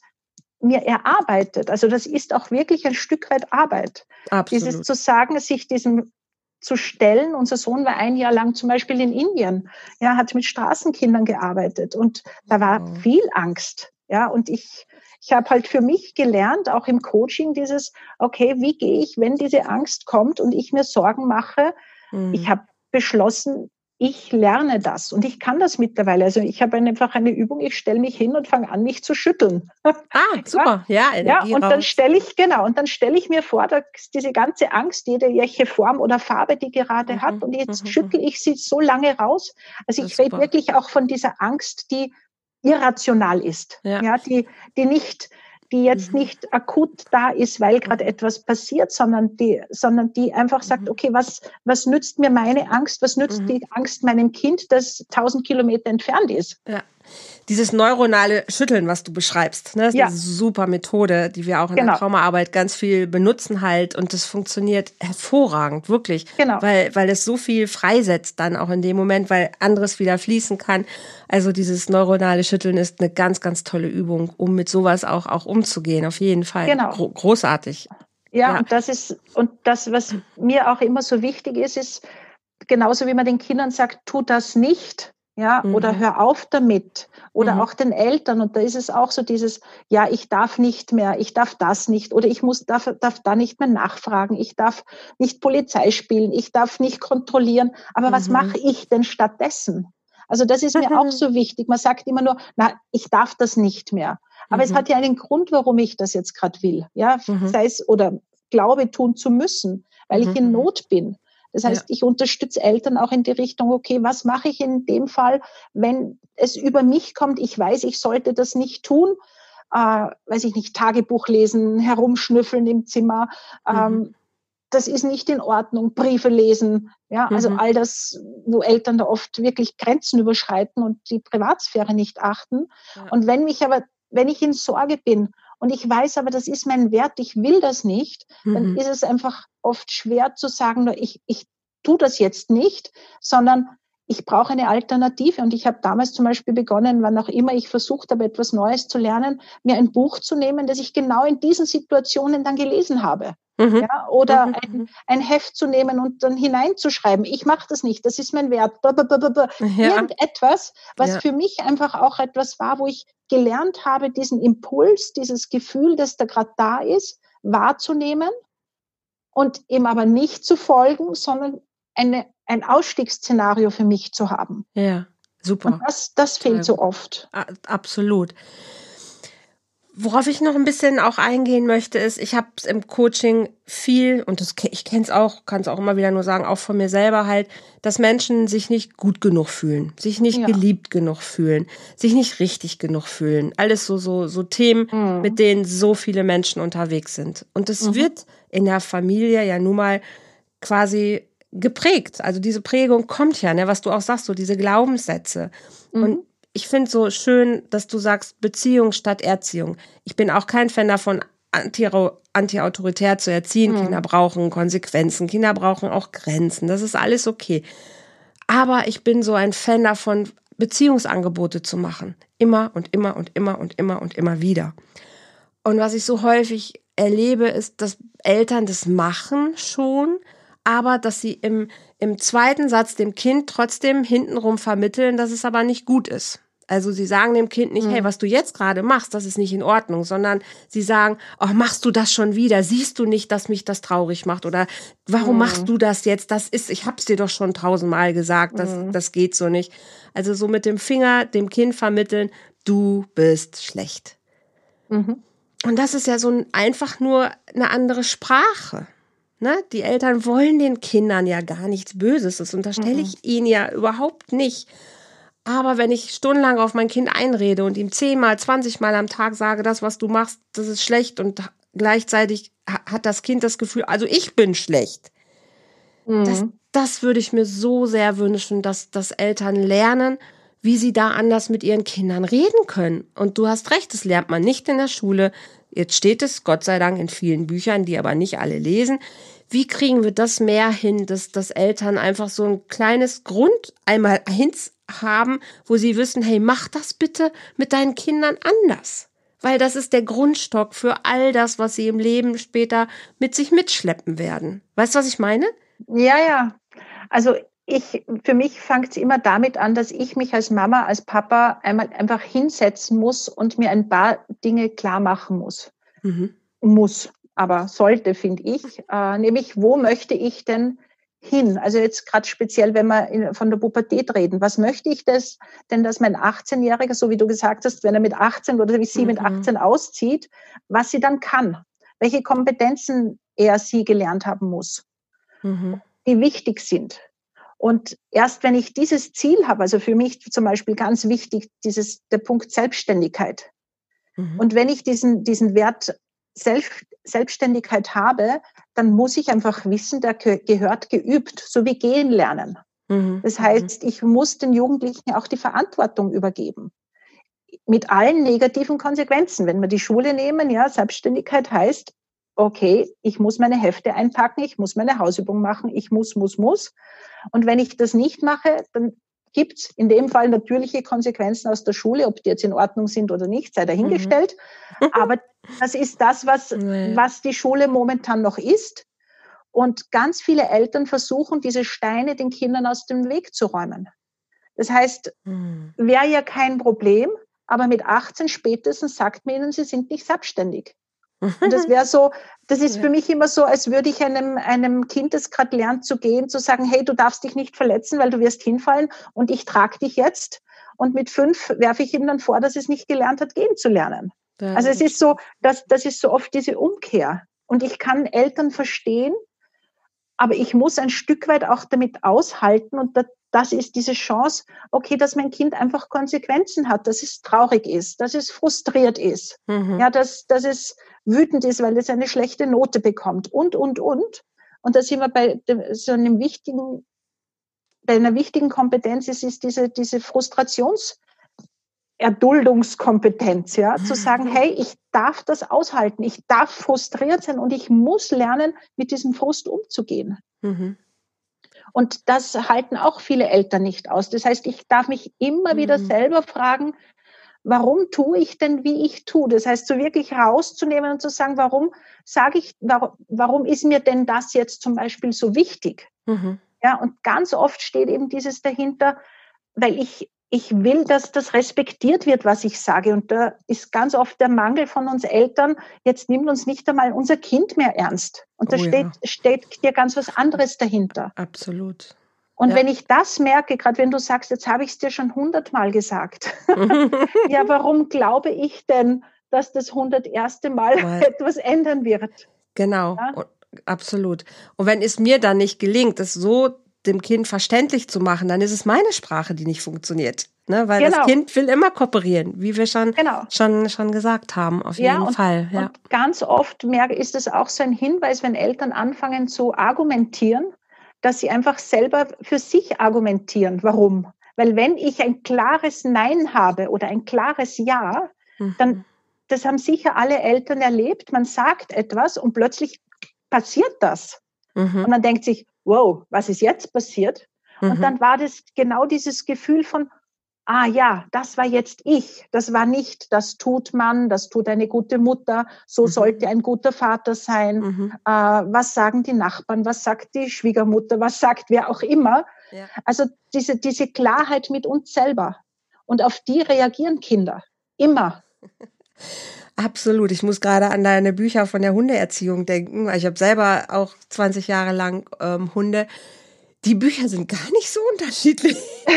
mir erarbeitet. Also das ist auch wirklich ein Stück weit Arbeit. Absolut. Dieses zu sagen, sich diesem zu stellen. Unser Sohn war ein Jahr lang zum Beispiel in Indien. Er hat mit Straßenkindern gearbeitet und da war wow. viel Angst. Ja, und ich, ich habe halt für mich gelernt, auch im Coaching, dieses, okay, wie gehe ich, wenn diese Angst kommt und ich mir Sorgen mache? Mhm. Ich habe beschlossen, ich lerne das und ich kann das mittlerweile. Also ich habe einfach eine Übung, ich stelle mich hin und fange an, mich zu schütteln. Ah, super, ja. Ja, ja und dann stelle ich, genau, und dann stelle ich mir vor, dass diese ganze Angst, jede welche Form oder Farbe die gerade mhm. hat, und jetzt mhm. schüttel ich sie so lange raus. Also ich rede wirklich auch von dieser Angst, die irrational ist, ja, ja die, die nicht die jetzt mhm. nicht akut da ist, weil gerade etwas passiert, sondern die, sondern die einfach sagt, mhm. okay, was, was nützt mir meine Angst? Was nützt mhm. die Angst meinem Kind, das tausend Kilometer entfernt ist? Ja dieses neuronale Schütteln, was du beschreibst, ne, ist ja. eine super Methode, die wir auch in genau. der Traumaarbeit ganz viel benutzen halt und das funktioniert hervorragend, wirklich, genau. weil, weil es so viel freisetzt dann auch in dem Moment, weil anderes wieder fließen kann. Also dieses neuronale Schütteln ist eine ganz, ganz tolle Übung, um mit sowas auch, auch umzugehen, auf jeden Fall. Genau. Gro großartig. Ja, ja, und das ist, und das, was mir auch immer so wichtig ist, ist, genauso wie man den Kindern sagt, tu das nicht, ja, mhm. oder hör auf damit. Oder mhm. auch den Eltern. Und da ist es auch so dieses, ja, ich darf nicht mehr, ich darf das nicht. Oder ich muss, darf, darf da nicht mehr nachfragen. Ich darf nicht Polizei spielen. Ich darf nicht kontrollieren. Aber mhm. was mache ich denn stattdessen? Also das ist mir auch so wichtig. Man sagt immer nur, na, ich darf das nicht mehr. Aber es mhm. hat ja einen Grund, warum ich das jetzt gerade will. Ja, mhm. sei es oder glaube tun zu müssen, weil ich in mhm. Not bin. Das heißt, ja. ich unterstütze Eltern auch in die Richtung, okay, was mache ich in dem Fall, wenn es über mich kommt, ich weiß, ich sollte das nicht tun, äh, weiß ich nicht, Tagebuch lesen, herumschnüffeln im Zimmer, mhm. ähm, das ist nicht in Ordnung, Briefe lesen, ja, also mhm. all das, wo Eltern da oft wirklich Grenzen überschreiten und die Privatsphäre nicht achten. Ja. Und wenn mich aber, wenn ich in Sorge bin und ich weiß aber, das ist mein Wert, ich will das nicht, mhm. dann ist es einfach oft schwer zu sagen, ich, ich tue das jetzt nicht, sondern ich brauche eine Alternative. Und ich habe damals zum Beispiel begonnen, wann auch immer ich versucht habe, etwas Neues zu lernen, mir ein Buch zu nehmen, das ich genau in diesen Situationen dann gelesen habe. Mhm. Ja, oder mhm. ein, ein, Heft zu nehmen und dann hineinzuschreiben, ich mache das nicht, das ist mein Wert. Ja. Irgendetwas, was ja. für mich einfach auch etwas war, wo ich gelernt habe, diesen Impuls, dieses Gefühl, das da gerade da ist, wahrzunehmen und ihm aber nicht zu folgen, sondern eine, ein Ausstiegsszenario für mich zu haben. Ja, super. Und das, das fehlt so oft. Absolut. Worauf ich noch ein bisschen auch eingehen möchte, ist, ich habe es im Coaching viel, und das, ich kenne es auch, kann es auch immer wieder nur sagen, auch von mir selber halt, dass Menschen sich nicht gut genug fühlen, sich nicht ja. geliebt genug fühlen, sich nicht richtig genug fühlen. Alles so, so, so Themen, mhm. mit denen so viele Menschen unterwegs sind. Und das mhm. wird in der Familie ja nun mal quasi geprägt. Also diese Prägung kommt ja, ne, was du auch sagst, so diese Glaubenssätze. Mhm. Und ich finde so schön, dass du sagst Beziehung statt Erziehung. Ich bin auch kein Fan davon, anti-autoritär anti zu erziehen. Mhm. Kinder brauchen Konsequenzen, Kinder brauchen auch Grenzen. Das ist alles okay. Aber ich bin so ein Fan davon, Beziehungsangebote zu machen. Immer und immer und immer und immer und immer wieder. Und was ich so häufig erlebe, ist, dass Eltern das machen schon, aber dass sie im, im zweiten Satz dem Kind trotzdem hintenrum vermitteln, dass es aber nicht gut ist. Also sie sagen dem Kind nicht, hey, mhm. was du jetzt gerade machst, das ist nicht in Ordnung, sondern sie sagen, oh, machst du das schon wieder? Siehst du nicht, dass mich das traurig macht? Oder warum mhm. machst du das jetzt? Das ist, ich hab's dir doch schon tausendmal gesagt, das, mhm. das geht so nicht. Also so mit dem Finger dem Kind vermitteln, du bist schlecht. Mhm. Und das ist ja so ein, einfach nur eine andere Sprache. Ne? Die Eltern wollen den Kindern ja gar nichts Böses. Das unterstelle mhm. ich ihnen ja überhaupt nicht. Aber wenn ich stundenlang auf mein Kind einrede und ihm zehnmal, zwanzigmal am Tag sage, das, was du machst, das ist schlecht und gleichzeitig hat das Kind das Gefühl, also ich bin schlecht. Mhm. Das, das würde ich mir so sehr wünschen, dass, dass Eltern lernen, wie sie da anders mit ihren Kindern reden können. Und du hast recht, das lernt man nicht in der Schule. Jetzt steht es, Gott sei Dank, in vielen Büchern, die aber nicht alle lesen. Wie kriegen wir das mehr hin, dass, dass Eltern einfach so ein kleines Grund einmal hins haben, wo sie wissen, hey, mach das bitte mit deinen Kindern anders. Weil das ist der Grundstock für all das, was sie im Leben später mit sich mitschleppen werden. Weißt du, was ich meine? Ja, ja. Also ich, für mich fängt es immer damit an, dass ich mich als Mama, als Papa einmal einfach hinsetzen muss und mir ein paar Dinge klar machen muss. Mhm. Muss, aber sollte, finde ich. Äh, nämlich, wo möchte ich denn hin? Also jetzt gerade speziell, wenn wir in, von der Pubertät reden. Was möchte ich das, denn, dass mein 18-Jähriger, so wie du gesagt hast, wenn er mit 18 oder wie sie mhm. mit 18 auszieht, was sie dann kann? Welche Kompetenzen er sie gelernt haben muss? Mhm. Die wichtig sind. Und erst wenn ich dieses Ziel habe, also für mich zum Beispiel ganz wichtig, dieses, der Punkt Selbstständigkeit. Mhm. Und wenn ich diesen, diesen Wert Selbst, Selbstständigkeit habe, dann muss ich einfach wissen, der gehört geübt, so wie gehen lernen. Mhm. Das heißt, ich muss den Jugendlichen auch die Verantwortung übergeben. Mit allen negativen Konsequenzen. Wenn wir die Schule nehmen, ja, Selbstständigkeit heißt, okay, ich muss meine Hefte einpacken, ich muss meine Hausübung machen, ich muss, muss, muss. Und wenn ich das nicht mache, dann gibt es in dem Fall natürliche Konsequenzen aus der Schule, ob die jetzt in Ordnung sind oder nicht, sei dahingestellt. Mhm. Aber das ist das, was, nee. was die Schule momentan noch ist. Und ganz viele Eltern versuchen, diese Steine den Kindern aus dem Weg zu räumen. Das heißt, mhm. wäre ja kein Problem, aber mit 18 spätestens sagt man ihnen, sie sind nicht selbstständig. Und das wäre so, das ist für mich immer so, als würde ich einem, einem Kind, das gerade lernt zu gehen, zu sagen, hey, du darfst dich nicht verletzen, weil du wirst hinfallen und ich trage dich jetzt. Und mit fünf werfe ich ihm dann vor, dass es nicht gelernt hat, gehen zu lernen. Also es ist so, das, das ist so oft diese Umkehr. Und ich kann Eltern verstehen, aber ich muss ein Stück weit auch damit aushalten und das ist diese Chance, okay, dass mein Kind einfach Konsequenzen hat, dass es traurig ist, dass es frustriert ist, mhm. ja, dass, dass es wütend ist, weil es eine schlechte Note bekommt und, und, und. Und da sind wir bei so einem wichtigen, bei einer wichtigen Kompetenz ist, ist diese, diese Frustrations- Erduldungskompetenz, ja, zu sagen, mhm. hey, ich darf das aushalten, ich darf frustriert sein und ich muss lernen, mit diesem Frust umzugehen. Mhm. Und das halten auch viele Eltern nicht aus. Das heißt, ich darf mich immer mhm. wieder selber fragen, warum tue ich denn, wie ich tue? Das heißt, so wirklich rauszunehmen und zu sagen, warum sage ich, warum, warum ist mir denn das jetzt zum Beispiel so wichtig? Mhm. Ja, und ganz oft steht eben dieses dahinter, weil ich ich will, dass das respektiert wird, was ich sage. Und da ist ganz oft der Mangel von uns Eltern, jetzt nimmt uns nicht einmal unser Kind mehr ernst. Und da oh, steht, ja. steht dir ganz was anderes dahinter. Absolut. Und ja. wenn ich das merke, gerade wenn du sagst, jetzt habe ich es dir schon hundertmal gesagt, ja, warum glaube ich denn, dass das hunderterste Mal Weil, etwas ändern wird? Genau, ja? absolut. Und wenn es mir dann nicht gelingt, das so dem Kind verständlich zu machen, dann ist es meine Sprache, die nicht funktioniert. Ne? Weil genau. das Kind will immer kooperieren, wie wir schon, genau. schon, schon gesagt haben, auf jeden und, Fall. Ja. Und ganz oft merke, ist es auch so ein Hinweis, wenn Eltern anfangen zu argumentieren, dass sie einfach selber für sich argumentieren. Warum? Weil wenn ich ein klares Nein habe oder ein klares Ja, mhm. dann, das haben sicher alle Eltern erlebt, man sagt etwas und plötzlich passiert das. Mhm. Und man denkt sich, wow, was ist jetzt passiert? Mhm. Und dann war das genau dieses Gefühl von, ah ja, das war jetzt ich. Das war nicht, das tut man, das tut eine gute Mutter, so mhm. sollte ein guter Vater sein. Mhm. Äh, was sagen die Nachbarn, was sagt die Schwiegermutter, was sagt wer auch immer. Ja. Also diese, diese Klarheit mit uns selber. Und auf die reagieren Kinder. Immer. Absolut. Ich muss gerade an deine Bücher von der Hundeerziehung denken. Ich habe selber auch 20 Jahre lang ähm, Hunde. Die Bücher sind gar nicht so unterschiedlich.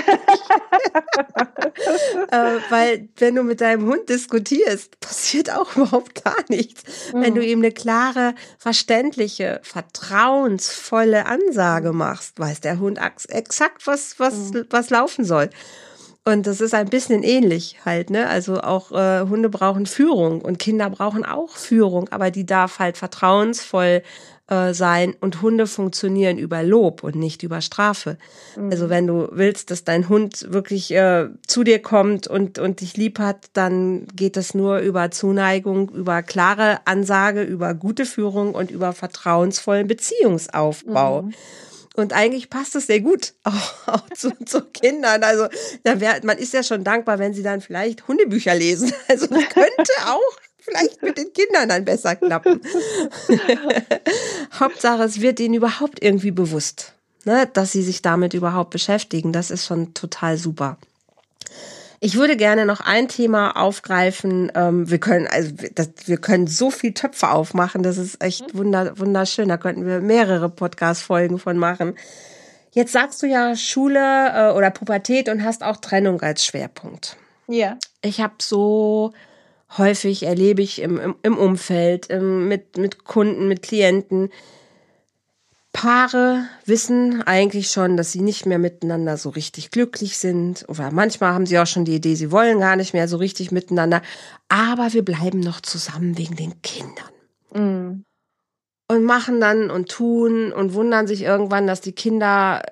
äh, weil wenn du mit deinem Hund diskutierst, passiert auch überhaupt gar nichts. Mhm. Wenn du ihm eine klare, verständliche, vertrauensvolle Ansage machst, weiß der Hund exakt, was, was, mhm. was laufen soll. Und das ist ein bisschen ähnlich halt, ne? Also auch äh, Hunde brauchen Führung und Kinder brauchen auch Führung, aber die darf halt vertrauensvoll äh, sein und Hunde funktionieren über Lob und nicht über Strafe. Mhm. Also wenn du willst, dass dein Hund wirklich äh, zu dir kommt und, und dich lieb hat, dann geht das nur über Zuneigung, über klare Ansage, über gute Führung und über vertrauensvollen Beziehungsaufbau. Mhm. Und eigentlich passt es sehr gut auch, auch zu, zu, Kindern. Also wär, man ist ja schon dankbar, wenn sie dann vielleicht Hundebücher lesen. Also das könnte auch vielleicht mit den Kindern dann besser klappen. Hauptsache, es wird ihnen überhaupt irgendwie bewusst, ne, dass sie sich damit überhaupt beschäftigen. Das ist schon total super. Ich würde gerne noch ein Thema aufgreifen. Ähm, wir können also das, wir können so viel Töpfe aufmachen. Das ist echt wunder, wunderschön. Da könnten wir mehrere Podcast-Folgen von machen. Jetzt sagst du ja Schule äh, oder Pubertät und hast auch Trennung als Schwerpunkt. Ja. Ich habe so häufig erlebe ich im, im, im Umfeld, im, mit, mit Kunden, mit Klienten, Paare wissen eigentlich schon, dass sie nicht mehr miteinander so richtig glücklich sind. Oder manchmal haben sie auch schon die Idee, sie wollen gar nicht mehr so richtig miteinander. Aber wir bleiben noch zusammen wegen den Kindern. Mhm. Und machen dann und tun und wundern sich irgendwann, dass die Kinder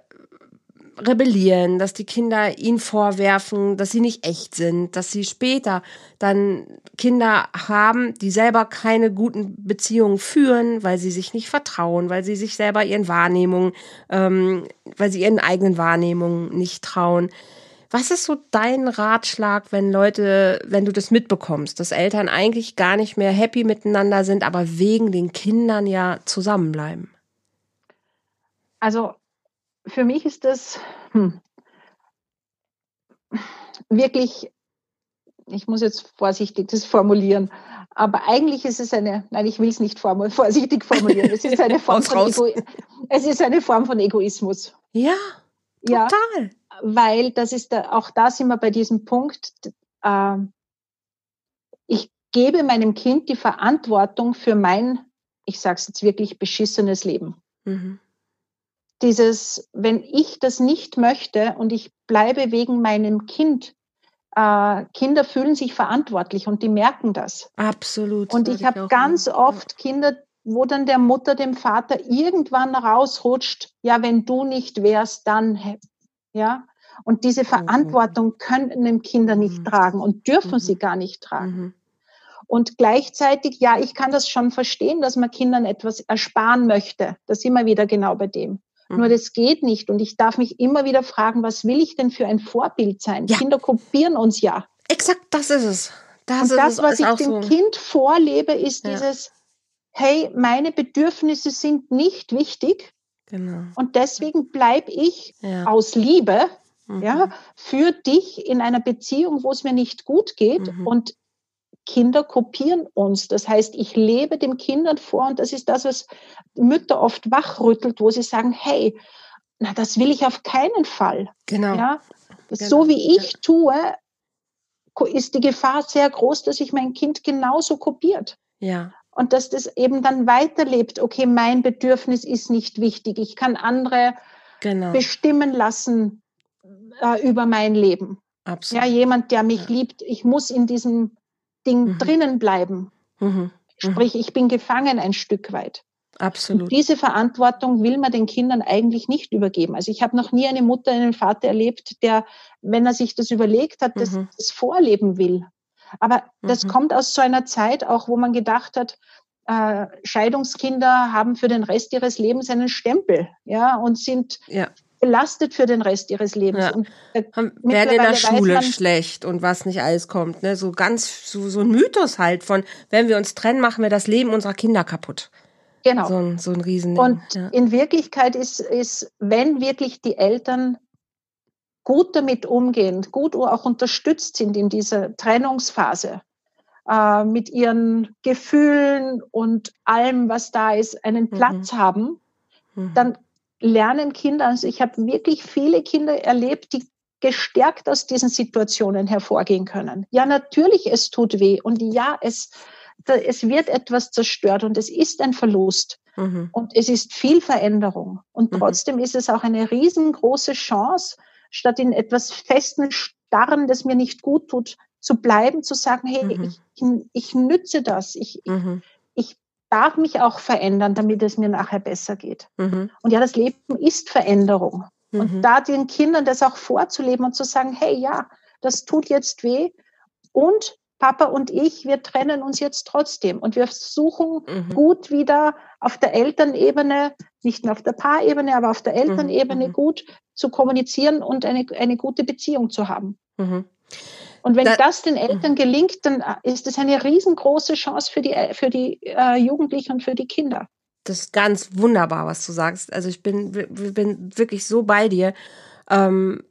rebellieren, dass die Kinder ihnen vorwerfen, dass sie nicht echt sind, dass sie später dann Kinder haben, die selber keine guten Beziehungen führen, weil sie sich nicht vertrauen, weil sie sich selber ihren Wahrnehmungen, ähm, weil sie ihren eigenen Wahrnehmungen nicht trauen. Was ist so dein Ratschlag, wenn Leute, wenn du das mitbekommst, dass Eltern eigentlich gar nicht mehr happy miteinander sind, aber wegen den Kindern ja zusammenbleiben? Also für mich ist das hm, wirklich, ich muss jetzt vorsichtig das formulieren, aber eigentlich ist es eine, nein, ich will es nicht formulieren, vorsichtig formulieren, es ist eine Form, von, Ego, es ist eine Form von Egoismus. Ja, total. Ja, weil das ist, da, auch da sind wir bei diesem Punkt, äh, ich gebe meinem Kind die Verantwortung für mein, ich sage es jetzt wirklich, beschissenes Leben. Mhm dieses, wenn ich das nicht möchte und ich bleibe wegen meinem Kind, äh, Kinder fühlen sich verantwortlich und die merken das. Absolut. Und ich habe ganz machen. oft Kinder, wo dann der Mutter dem Vater irgendwann rausrutscht, ja, wenn du nicht wärst, dann, ja. Und diese mhm. Verantwortung können Kinder nicht mhm. tragen und dürfen mhm. sie gar nicht tragen. Mhm. Und gleichzeitig, ja, ich kann das schon verstehen, dass man Kindern etwas ersparen möchte. Da sind wir wieder genau bei dem. Nur mhm. das geht nicht. Und ich darf mich immer wieder fragen, was will ich denn für ein Vorbild sein? Ja. Kinder kopieren uns ja. Exakt, das ist es. Das und das, was ich dem so. Kind vorlebe, ist ja. dieses, hey, meine Bedürfnisse sind nicht wichtig. Genau. Und deswegen bleibe ich ja. aus Liebe mhm. ja, für dich in einer Beziehung, wo es mir nicht gut geht. Mhm. Und Kinder kopieren uns. Das heißt, ich lebe den Kindern vor und das ist das, was Mütter oft wachrüttelt, wo sie sagen, hey, na, das will ich auf keinen Fall. Genau. Ja? genau. So wie ich tue, ist die Gefahr sehr groß, dass sich mein Kind genauso kopiert. Ja. Und dass das eben dann weiterlebt. Okay, mein Bedürfnis ist nicht wichtig. Ich kann andere genau. bestimmen lassen äh, über mein Leben. Absolut. Ja, jemand, der mich ja. liebt. Ich muss in diesem Ding mhm. drinnen bleiben. Mhm. mhm. Sprich, ich bin gefangen ein Stück weit. Absolut. Und diese Verantwortung will man den Kindern eigentlich nicht übergeben. Also ich habe noch nie eine Mutter, einen Vater erlebt, der, wenn er sich das überlegt hat, das, mhm. das vorleben will. Aber das mhm. kommt aus so einer Zeit auch, wo man gedacht hat, äh, Scheidungskinder haben für den Rest ihres Lebens einen Stempel, ja, und sind ja belastet für den Rest ihres Lebens. Ja. Und, äh, werden in der Schule man, schlecht und was nicht alles kommt. Ne? So ganz, so, so ein Mythos halt von, wenn wir uns trennen, machen wir das Leben unserer Kinder kaputt. Genau. So ein, so ein Riesen. Und ja. in Wirklichkeit ist, ist, wenn wirklich die Eltern gut damit umgehen, gut auch unterstützt sind in dieser Trennungsphase, äh, mit ihren Gefühlen und allem, was da ist, einen mhm. Platz mhm. haben, dann lernen Kinder, also ich habe wirklich viele Kinder erlebt, die gestärkt aus diesen Situationen hervorgehen können. Ja, natürlich, es tut weh und ja, es, es wird etwas zerstört und es ist ein Verlust mhm. und es ist viel Veränderung. Und mhm. trotzdem mhm. ist es auch eine riesengroße Chance, statt in etwas festen Starren, das mir nicht gut tut, zu bleiben, zu sagen, hey, mhm. ich, ich nütze das, ich, mhm. ich, ich darf mich auch verändern, damit es mir nachher besser geht. Mhm. Und ja, das Leben ist Veränderung. Und mhm. da den Kindern das auch vorzuleben und zu sagen, hey, ja, das tut jetzt weh und Papa und ich, wir trennen uns jetzt trotzdem und wir versuchen mhm. gut wieder auf der Elternebene, nicht nur auf der Paarebene, aber auf der mhm. Elternebene mhm. gut zu kommunizieren und eine, eine gute Beziehung zu haben. Mhm. Und wenn da, das den Eltern mhm. gelingt, dann äh, ist es eine riesengroße Chance für die, äh, für die äh, Jugendlichen und für die Kinder. Das ist ganz wunderbar, was du sagst. Also ich bin, bin wirklich so bei dir. Ähm,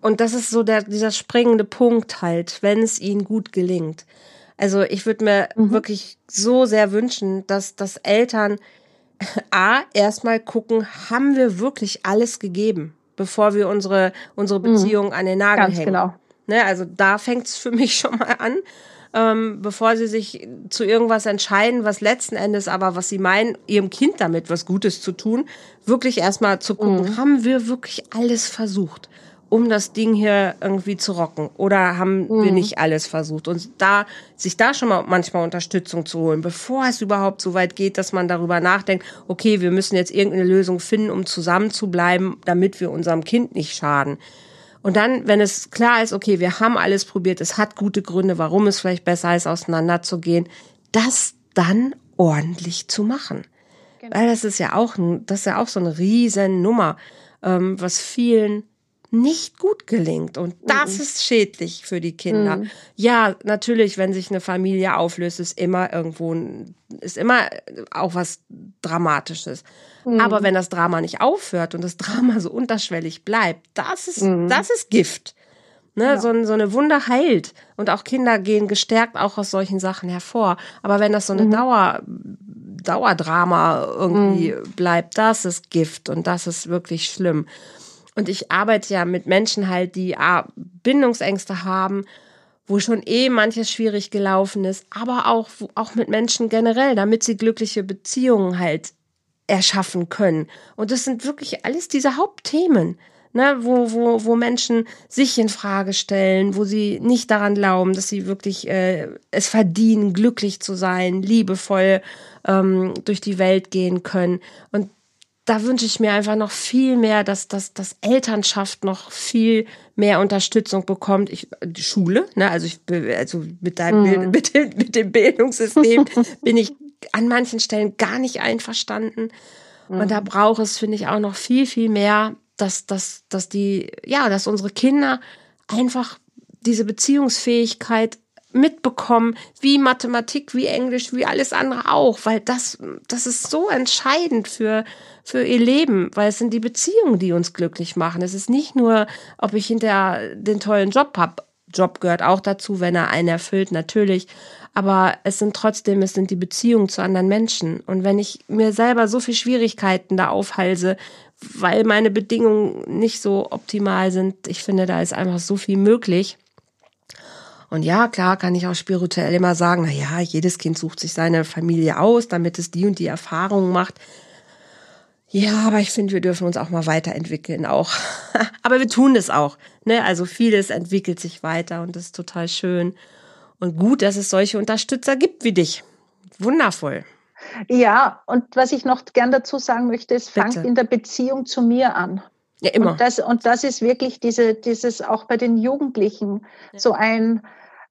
und das ist so der, dieser springende Punkt halt, wenn es ihnen gut gelingt. Also ich würde mir mhm. wirklich so sehr wünschen, dass, dass Eltern A, erstmal gucken, haben wir wirklich alles gegeben, bevor wir unsere, unsere mhm. Beziehung mhm. an den Nagel Ganz hängen. Genau. Ne, also da fängt es für mich schon mal an, ähm, bevor sie sich zu irgendwas entscheiden, was letzten Endes aber, was sie meinen, ihrem Kind damit was Gutes zu tun, wirklich erstmal zu gucken, mhm. haben wir wirklich alles versucht? um das Ding hier irgendwie zu rocken? Oder haben mhm. wir nicht alles versucht? Und da, sich da schon mal manchmal Unterstützung zu holen, bevor es überhaupt so weit geht, dass man darüber nachdenkt, okay, wir müssen jetzt irgendeine Lösung finden, um zusammen zu bleiben, damit wir unserem Kind nicht schaden. Und dann, wenn es klar ist, okay, wir haben alles probiert, es hat gute Gründe, warum es vielleicht besser ist, auseinanderzugehen, das dann ordentlich zu machen. Genau. Weil das ist ja auch, das ist ja auch so eine riesen Nummer, ähm, was vielen nicht gut gelingt. Und das mhm. ist schädlich für die Kinder. Mhm. Ja, natürlich, wenn sich eine Familie auflöst, ist immer irgendwo, ist immer auch was Dramatisches. Mhm. Aber wenn das Drama nicht aufhört und das Drama so unterschwellig bleibt, das ist, mhm. das ist Gift. Ne, ja. so, so eine Wunde heilt. Und auch Kinder gehen gestärkt auch aus solchen Sachen hervor. Aber wenn das so eine mhm. Dauer, Dauerdrama irgendwie mhm. bleibt, das ist Gift und das ist wirklich schlimm. Und ich arbeite ja mit Menschen halt, die ah, Bindungsängste haben, wo schon eh manches schwierig gelaufen ist, aber auch, auch mit Menschen generell, damit sie glückliche Beziehungen halt erschaffen können. Und das sind wirklich alles diese Hauptthemen, ne, wo, wo, wo Menschen sich in Frage stellen, wo sie nicht daran glauben, dass sie wirklich äh, es verdienen, glücklich zu sein, liebevoll ähm, durch die Welt gehen können. Und da wünsche ich mir einfach noch viel mehr, dass, dass, dass Elternschaft noch viel mehr Unterstützung bekommt. Ich, die Schule, ne, also ich, also mit deinem mhm. Mit, dem, mit dem Bildungssystem bin ich an manchen Stellen gar nicht einverstanden. Mhm. Und da braucht es, finde ich, auch noch viel, viel mehr, dass, dass, dass die, ja, dass unsere Kinder einfach diese Beziehungsfähigkeit mitbekommen, wie Mathematik, wie Englisch, wie alles andere auch, weil das, das ist so entscheidend für, für ihr Leben, weil es sind die Beziehungen, die uns glücklich machen. Es ist nicht nur, ob ich hinterher den tollen Job habe. Job gehört auch dazu, wenn er einen erfüllt, natürlich. Aber es sind trotzdem, es sind die Beziehungen zu anderen Menschen. Und wenn ich mir selber so viel Schwierigkeiten da aufhalse, weil meine Bedingungen nicht so optimal sind, ich finde, da ist einfach so viel möglich. Und ja, klar kann ich auch spirituell immer sagen, na ja, jedes Kind sucht sich seine Familie aus, damit es die und die Erfahrungen macht. Ja, aber ich finde, wir dürfen uns auch mal weiterentwickeln auch. aber wir tun das auch. Ne? Also vieles entwickelt sich weiter und das ist total schön. Und gut, dass es solche Unterstützer gibt wie dich. Wundervoll. Ja, und was ich noch gern dazu sagen möchte, es Bitte. fangt in der Beziehung zu mir an. Ja, immer. Und das, und das ist wirklich diese, dieses auch bei den Jugendlichen ja. so ein,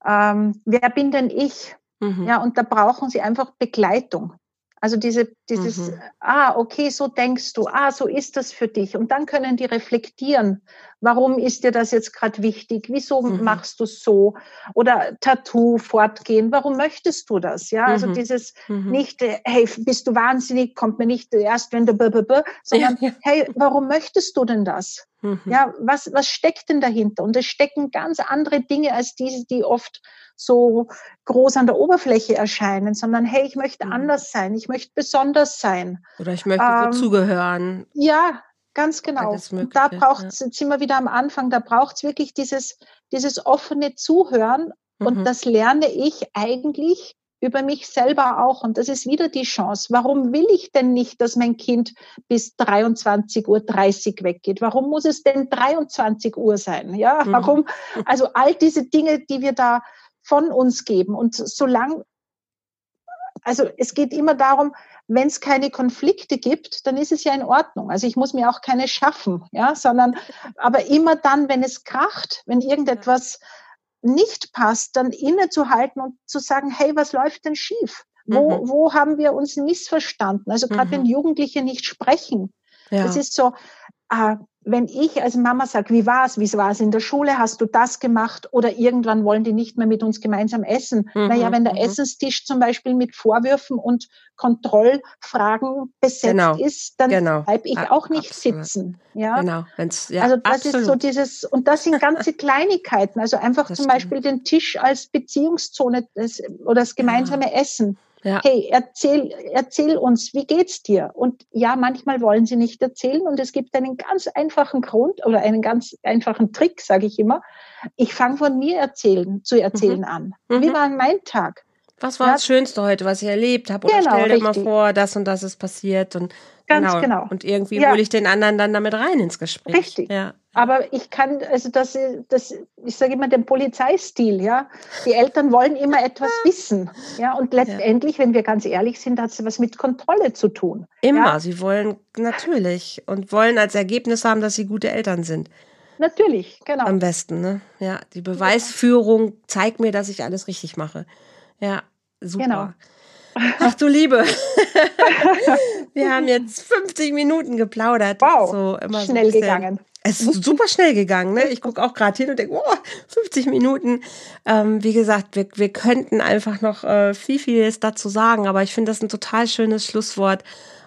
ähm, wer bin denn ich? Mhm. Ja, und da brauchen sie einfach Begleitung. Also diese, dieses, mhm. ah, okay, so denkst du, ah, so ist das für dich. Und dann können die reflektieren, warum ist dir das jetzt gerade wichtig? Wieso mhm. machst du so? Oder Tattoo fortgehen, warum möchtest du das? Ja, also mhm. dieses mhm. nicht, äh, hey, bist du wahnsinnig, kommt mir nicht erst, wenn du, b -b -b, sondern ja, ja. hey, warum möchtest du denn das? Mhm. Ja, was, was steckt denn dahinter? Und es stecken ganz andere Dinge als diese, die oft so groß an der Oberfläche erscheinen, sondern hey, ich möchte mhm. anders sein, ich möchte besonders sein. Oder ich möchte ähm, dazugehören. Ja, ganz genau. Und da braucht es, ja. jetzt sind wir wieder am Anfang, da braucht es wirklich dieses, dieses offene Zuhören. Mhm. Und das lerne ich eigentlich über mich selber auch. Und das ist wieder die Chance. Warum will ich denn nicht, dass mein Kind bis 23.30 Uhr weggeht? Warum muss es denn 23 Uhr sein? Ja, mhm. warum? Also all diese Dinge, die wir da von uns geben. Und solange, also es geht immer darum, wenn es keine Konflikte gibt, dann ist es ja in Ordnung. Also ich muss mir auch keine schaffen, ja, sondern aber immer dann, wenn es kracht, wenn irgendetwas nicht passt, dann innezuhalten und zu sagen, hey, was läuft denn schief? Wo, mhm. wo haben wir uns missverstanden? Also gerade mhm. wenn Jugendliche nicht sprechen. Ja. Das ist so, äh, wenn ich als Mama sage, wie war's, wie war es in der Schule, hast du das gemacht oder irgendwann wollen die nicht mehr mit uns gemeinsam essen. Mhm, naja, wenn der mhm. Essenstisch zum Beispiel mit Vorwürfen und Kontrollfragen besetzt genau, ist, dann genau. bleibe ich auch nicht absolut. sitzen. Ja? Genau. Wenn's, ja, also das absolut. ist so dieses, und das sind ganze Kleinigkeiten, also einfach das zum stimmt. Beispiel den Tisch als Beziehungszone des, oder das gemeinsame ja. Essen. Ja. Hey, erzähl, erzähl uns, wie geht's dir? Und ja, manchmal wollen sie nicht erzählen und es gibt einen ganz einfachen Grund oder einen ganz einfachen Trick, sage ich immer. Ich fange von mir erzählen, zu erzählen mhm. an. Wie mhm. war mein Tag? Was war ja. das Schönste heute, was ich erlebt habe? Oder genau, stell dir richtig. mal vor, das und das ist passiert und Ganz genau. genau. Und irgendwie ja. hole ich den anderen dann damit rein ins Gespräch. Richtig. Ja. Aber ich kann, also das, das, ich sage immer den Polizeistil, ja. Die Eltern wollen immer etwas wissen, ja. Und letztendlich, ja. wenn wir ganz ehrlich sind, hat es was mit Kontrolle zu tun. Immer. Ja? Sie wollen natürlich und wollen als Ergebnis haben, dass sie gute Eltern sind. Natürlich, genau. Am besten, ne? Ja. Die Beweisführung zeigt mir, dass ich alles richtig mache. Ja, super. Genau. Ach du Liebe. Wir haben jetzt 50 Minuten geplaudert. Wow, so, immer schnell so gegangen. Es ist super schnell gegangen. Ne? Ich gucke auch gerade hin und denke, oh, 50 Minuten. Ähm, wie gesagt, wir, wir könnten einfach noch äh, viel, vieles dazu sagen, aber ich finde das ein total schönes Schlusswort.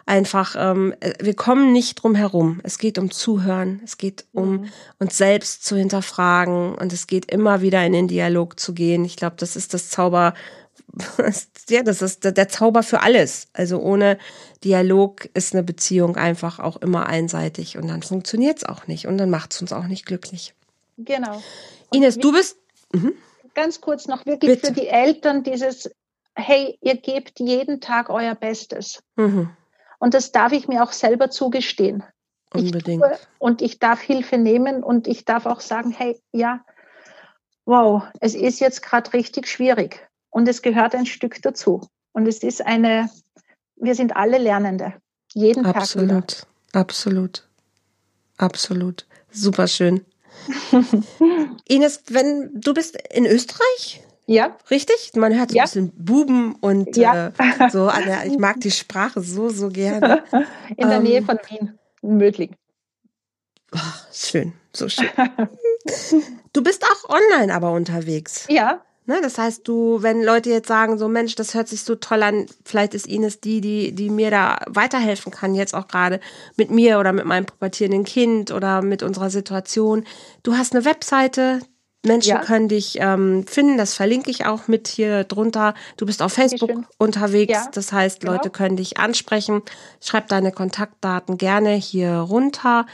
Einfach, ähm, wir kommen nicht drum herum. Es geht um Zuhören, es geht um mhm. uns selbst zu hinterfragen und es geht immer wieder in den Dialog zu gehen. Ich glaube, das ist das Zauber ja, das ist der Zauber für alles. Also ohne Dialog ist eine Beziehung einfach auch immer einseitig und dann funktioniert es auch nicht und dann macht es uns auch nicht glücklich. Genau. Und Ines, du bist. Mhm. Ganz kurz noch wirklich Bitte. für die Eltern dieses, hey, ihr gebt jeden Tag euer Bestes. Mhm. Und das darf ich mir auch selber zugestehen. Unbedingt. Ich und ich darf Hilfe nehmen und ich darf auch sagen, hey, ja, wow, es ist jetzt gerade richtig schwierig. Und es gehört ein Stück dazu. Und es ist eine, wir sind alle Lernende. Jeden absolut, Tag. Absolut, absolut, absolut. Super schön. Ines, wenn du bist in Österreich? Ja. Richtig? Man hört so ja. ein bisschen Buben und ja. äh, so. Ich mag die Sprache so, so gerne. In der ähm, Nähe von Wien, in Mödling. Oh, schön, so schön. Du bist auch online aber unterwegs. Ja, Ne, das heißt, du, wenn Leute jetzt sagen, so Mensch, das hört sich so toll an, vielleicht ist Ines die, die, die mir da weiterhelfen kann, jetzt auch gerade mit mir oder mit meinem pubertierenden Kind oder mit unserer Situation. Du hast eine Webseite, Menschen ja. können dich ähm, finden, das verlinke ich auch mit hier drunter. Du bist auf Facebook unterwegs, ja, das heißt, genau. Leute können dich ansprechen. Schreib deine Kontaktdaten gerne hier runter.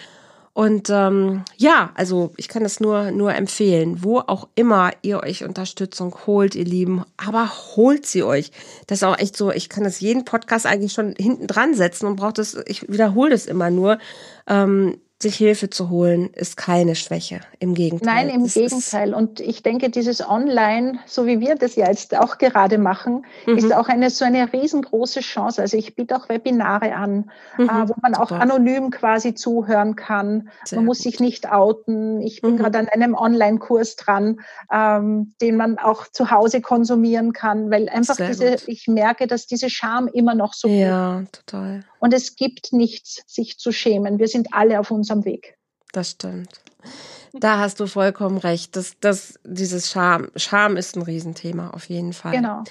Und ähm, ja, also ich kann das nur, nur empfehlen, wo auch immer ihr euch Unterstützung holt, ihr Lieben, aber holt sie euch. Das ist auch echt so, ich kann das jeden Podcast eigentlich schon hinten dran setzen und braucht das, ich wiederhole das immer nur. Ähm, sich Hilfe zu holen, ist keine Schwäche. Im Gegenteil. Nein, im das Gegenteil. Und ich denke, dieses Online, so wie wir das ja jetzt auch gerade machen, mhm. ist auch eine so eine riesengroße Chance. Also ich biete auch Webinare an, mhm. äh, wo man auch Super. anonym quasi zuhören kann. Sehr man muss gut. sich nicht outen. Ich bin mhm. gerade an einem Online-Kurs dran, ähm, den man auch zu Hause konsumieren kann, weil einfach Sehr diese, gut. ich merke, dass diese Scham immer noch so. Ja, total. Und es gibt nichts, sich zu schämen. Wir sind alle auf unserem Weg. Das stimmt. Da hast du vollkommen recht. Das, das, dieses Scham, Scham ist ein Riesenthema auf jeden Fall. Genau.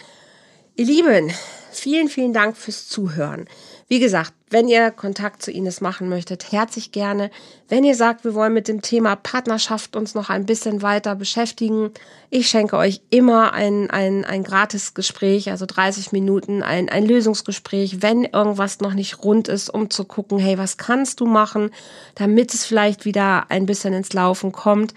Ihr Lieben, vielen, vielen Dank fürs Zuhören. Wie gesagt, wenn ihr Kontakt zu Ines machen möchtet, herzlich gerne. Wenn ihr sagt, wir wollen mit dem Thema Partnerschaft uns noch ein bisschen weiter beschäftigen, ich schenke euch immer ein, ein, ein gratis Gespräch, also 30 Minuten, ein, ein Lösungsgespräch, wenn irgendwas noch nicht rund ist, um zu gucken, hey, was kannst du machen, damit es vielleicht wieder ein bisschen ins Laufen kommt.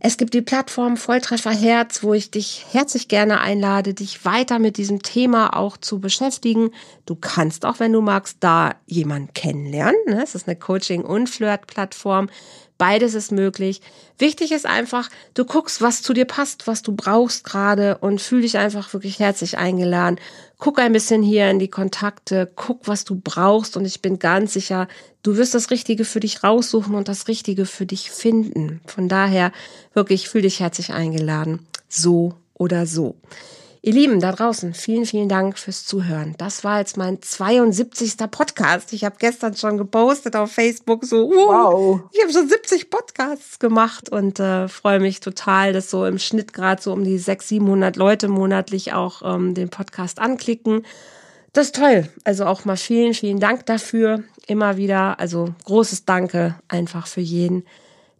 Es gibt die Plattform Volltreffer Herz, wo ich dich herzlich gerne einlade, dich weiter mit diesem Thema auch zu beschäftigen. Du kannst auch, wenn du magst, da jemanden kennenlernen. Ne? Es ist eine Coaching- und Flirt-Plattform. Beides ist möglich. Wichtig ist einfach, du guckst, was zu dir passt, was du brauchst gerade und fühl dich einfach wirklich herzlich eingeladen. Guck ein bisschen hier in die Kontakte, guck, was du brauchst und ich bin ganz sicher, du wirst das Richtige für dich raussuchen und das Richtige für dich finden. Von daher wirklich fühl dich herzlich eingeladen. So oder so. Ihr Lieben da draußen, vielen, vielen Dank fürs Zuhören. Das war jetzt mein 72. Podcast. Ich habe gestern schon gepostet auf Facebook so, uh, wow. ich habe schon 70 Podcasts gemacht und äh, freue mich total, dass so im Schnitt gerade so um die 600, 700 Leute monatlich auch ähm, den Podcast anklicken. Das ist toll. Also auch mal vielen, vielen Dank dafür. Immer wieder. Also großes Danke einfach für jeden,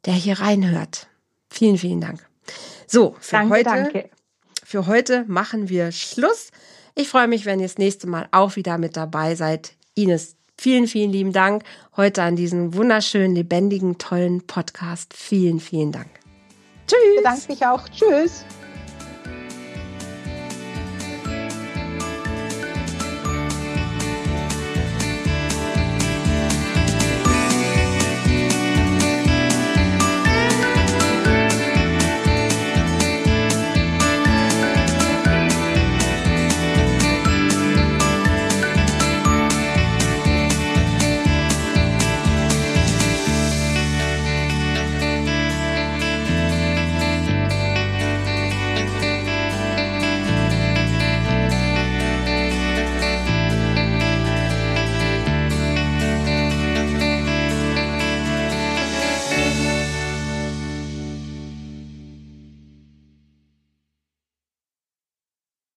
der hier reinhört. Vielen, vielen Dank. So, für danke, heute. Danke. Für heute machen wir Schluss. Ich freue mich, wenn ihr das nächste Mal auch wieder mit dabei seid. Ines, vielen, vielen lieben Dank heute an diesen wunderschönen, lebendigen, tollen Podcast. Vielen, vielen Dank. Tschüss. Bedanke mich auch. Tschüss.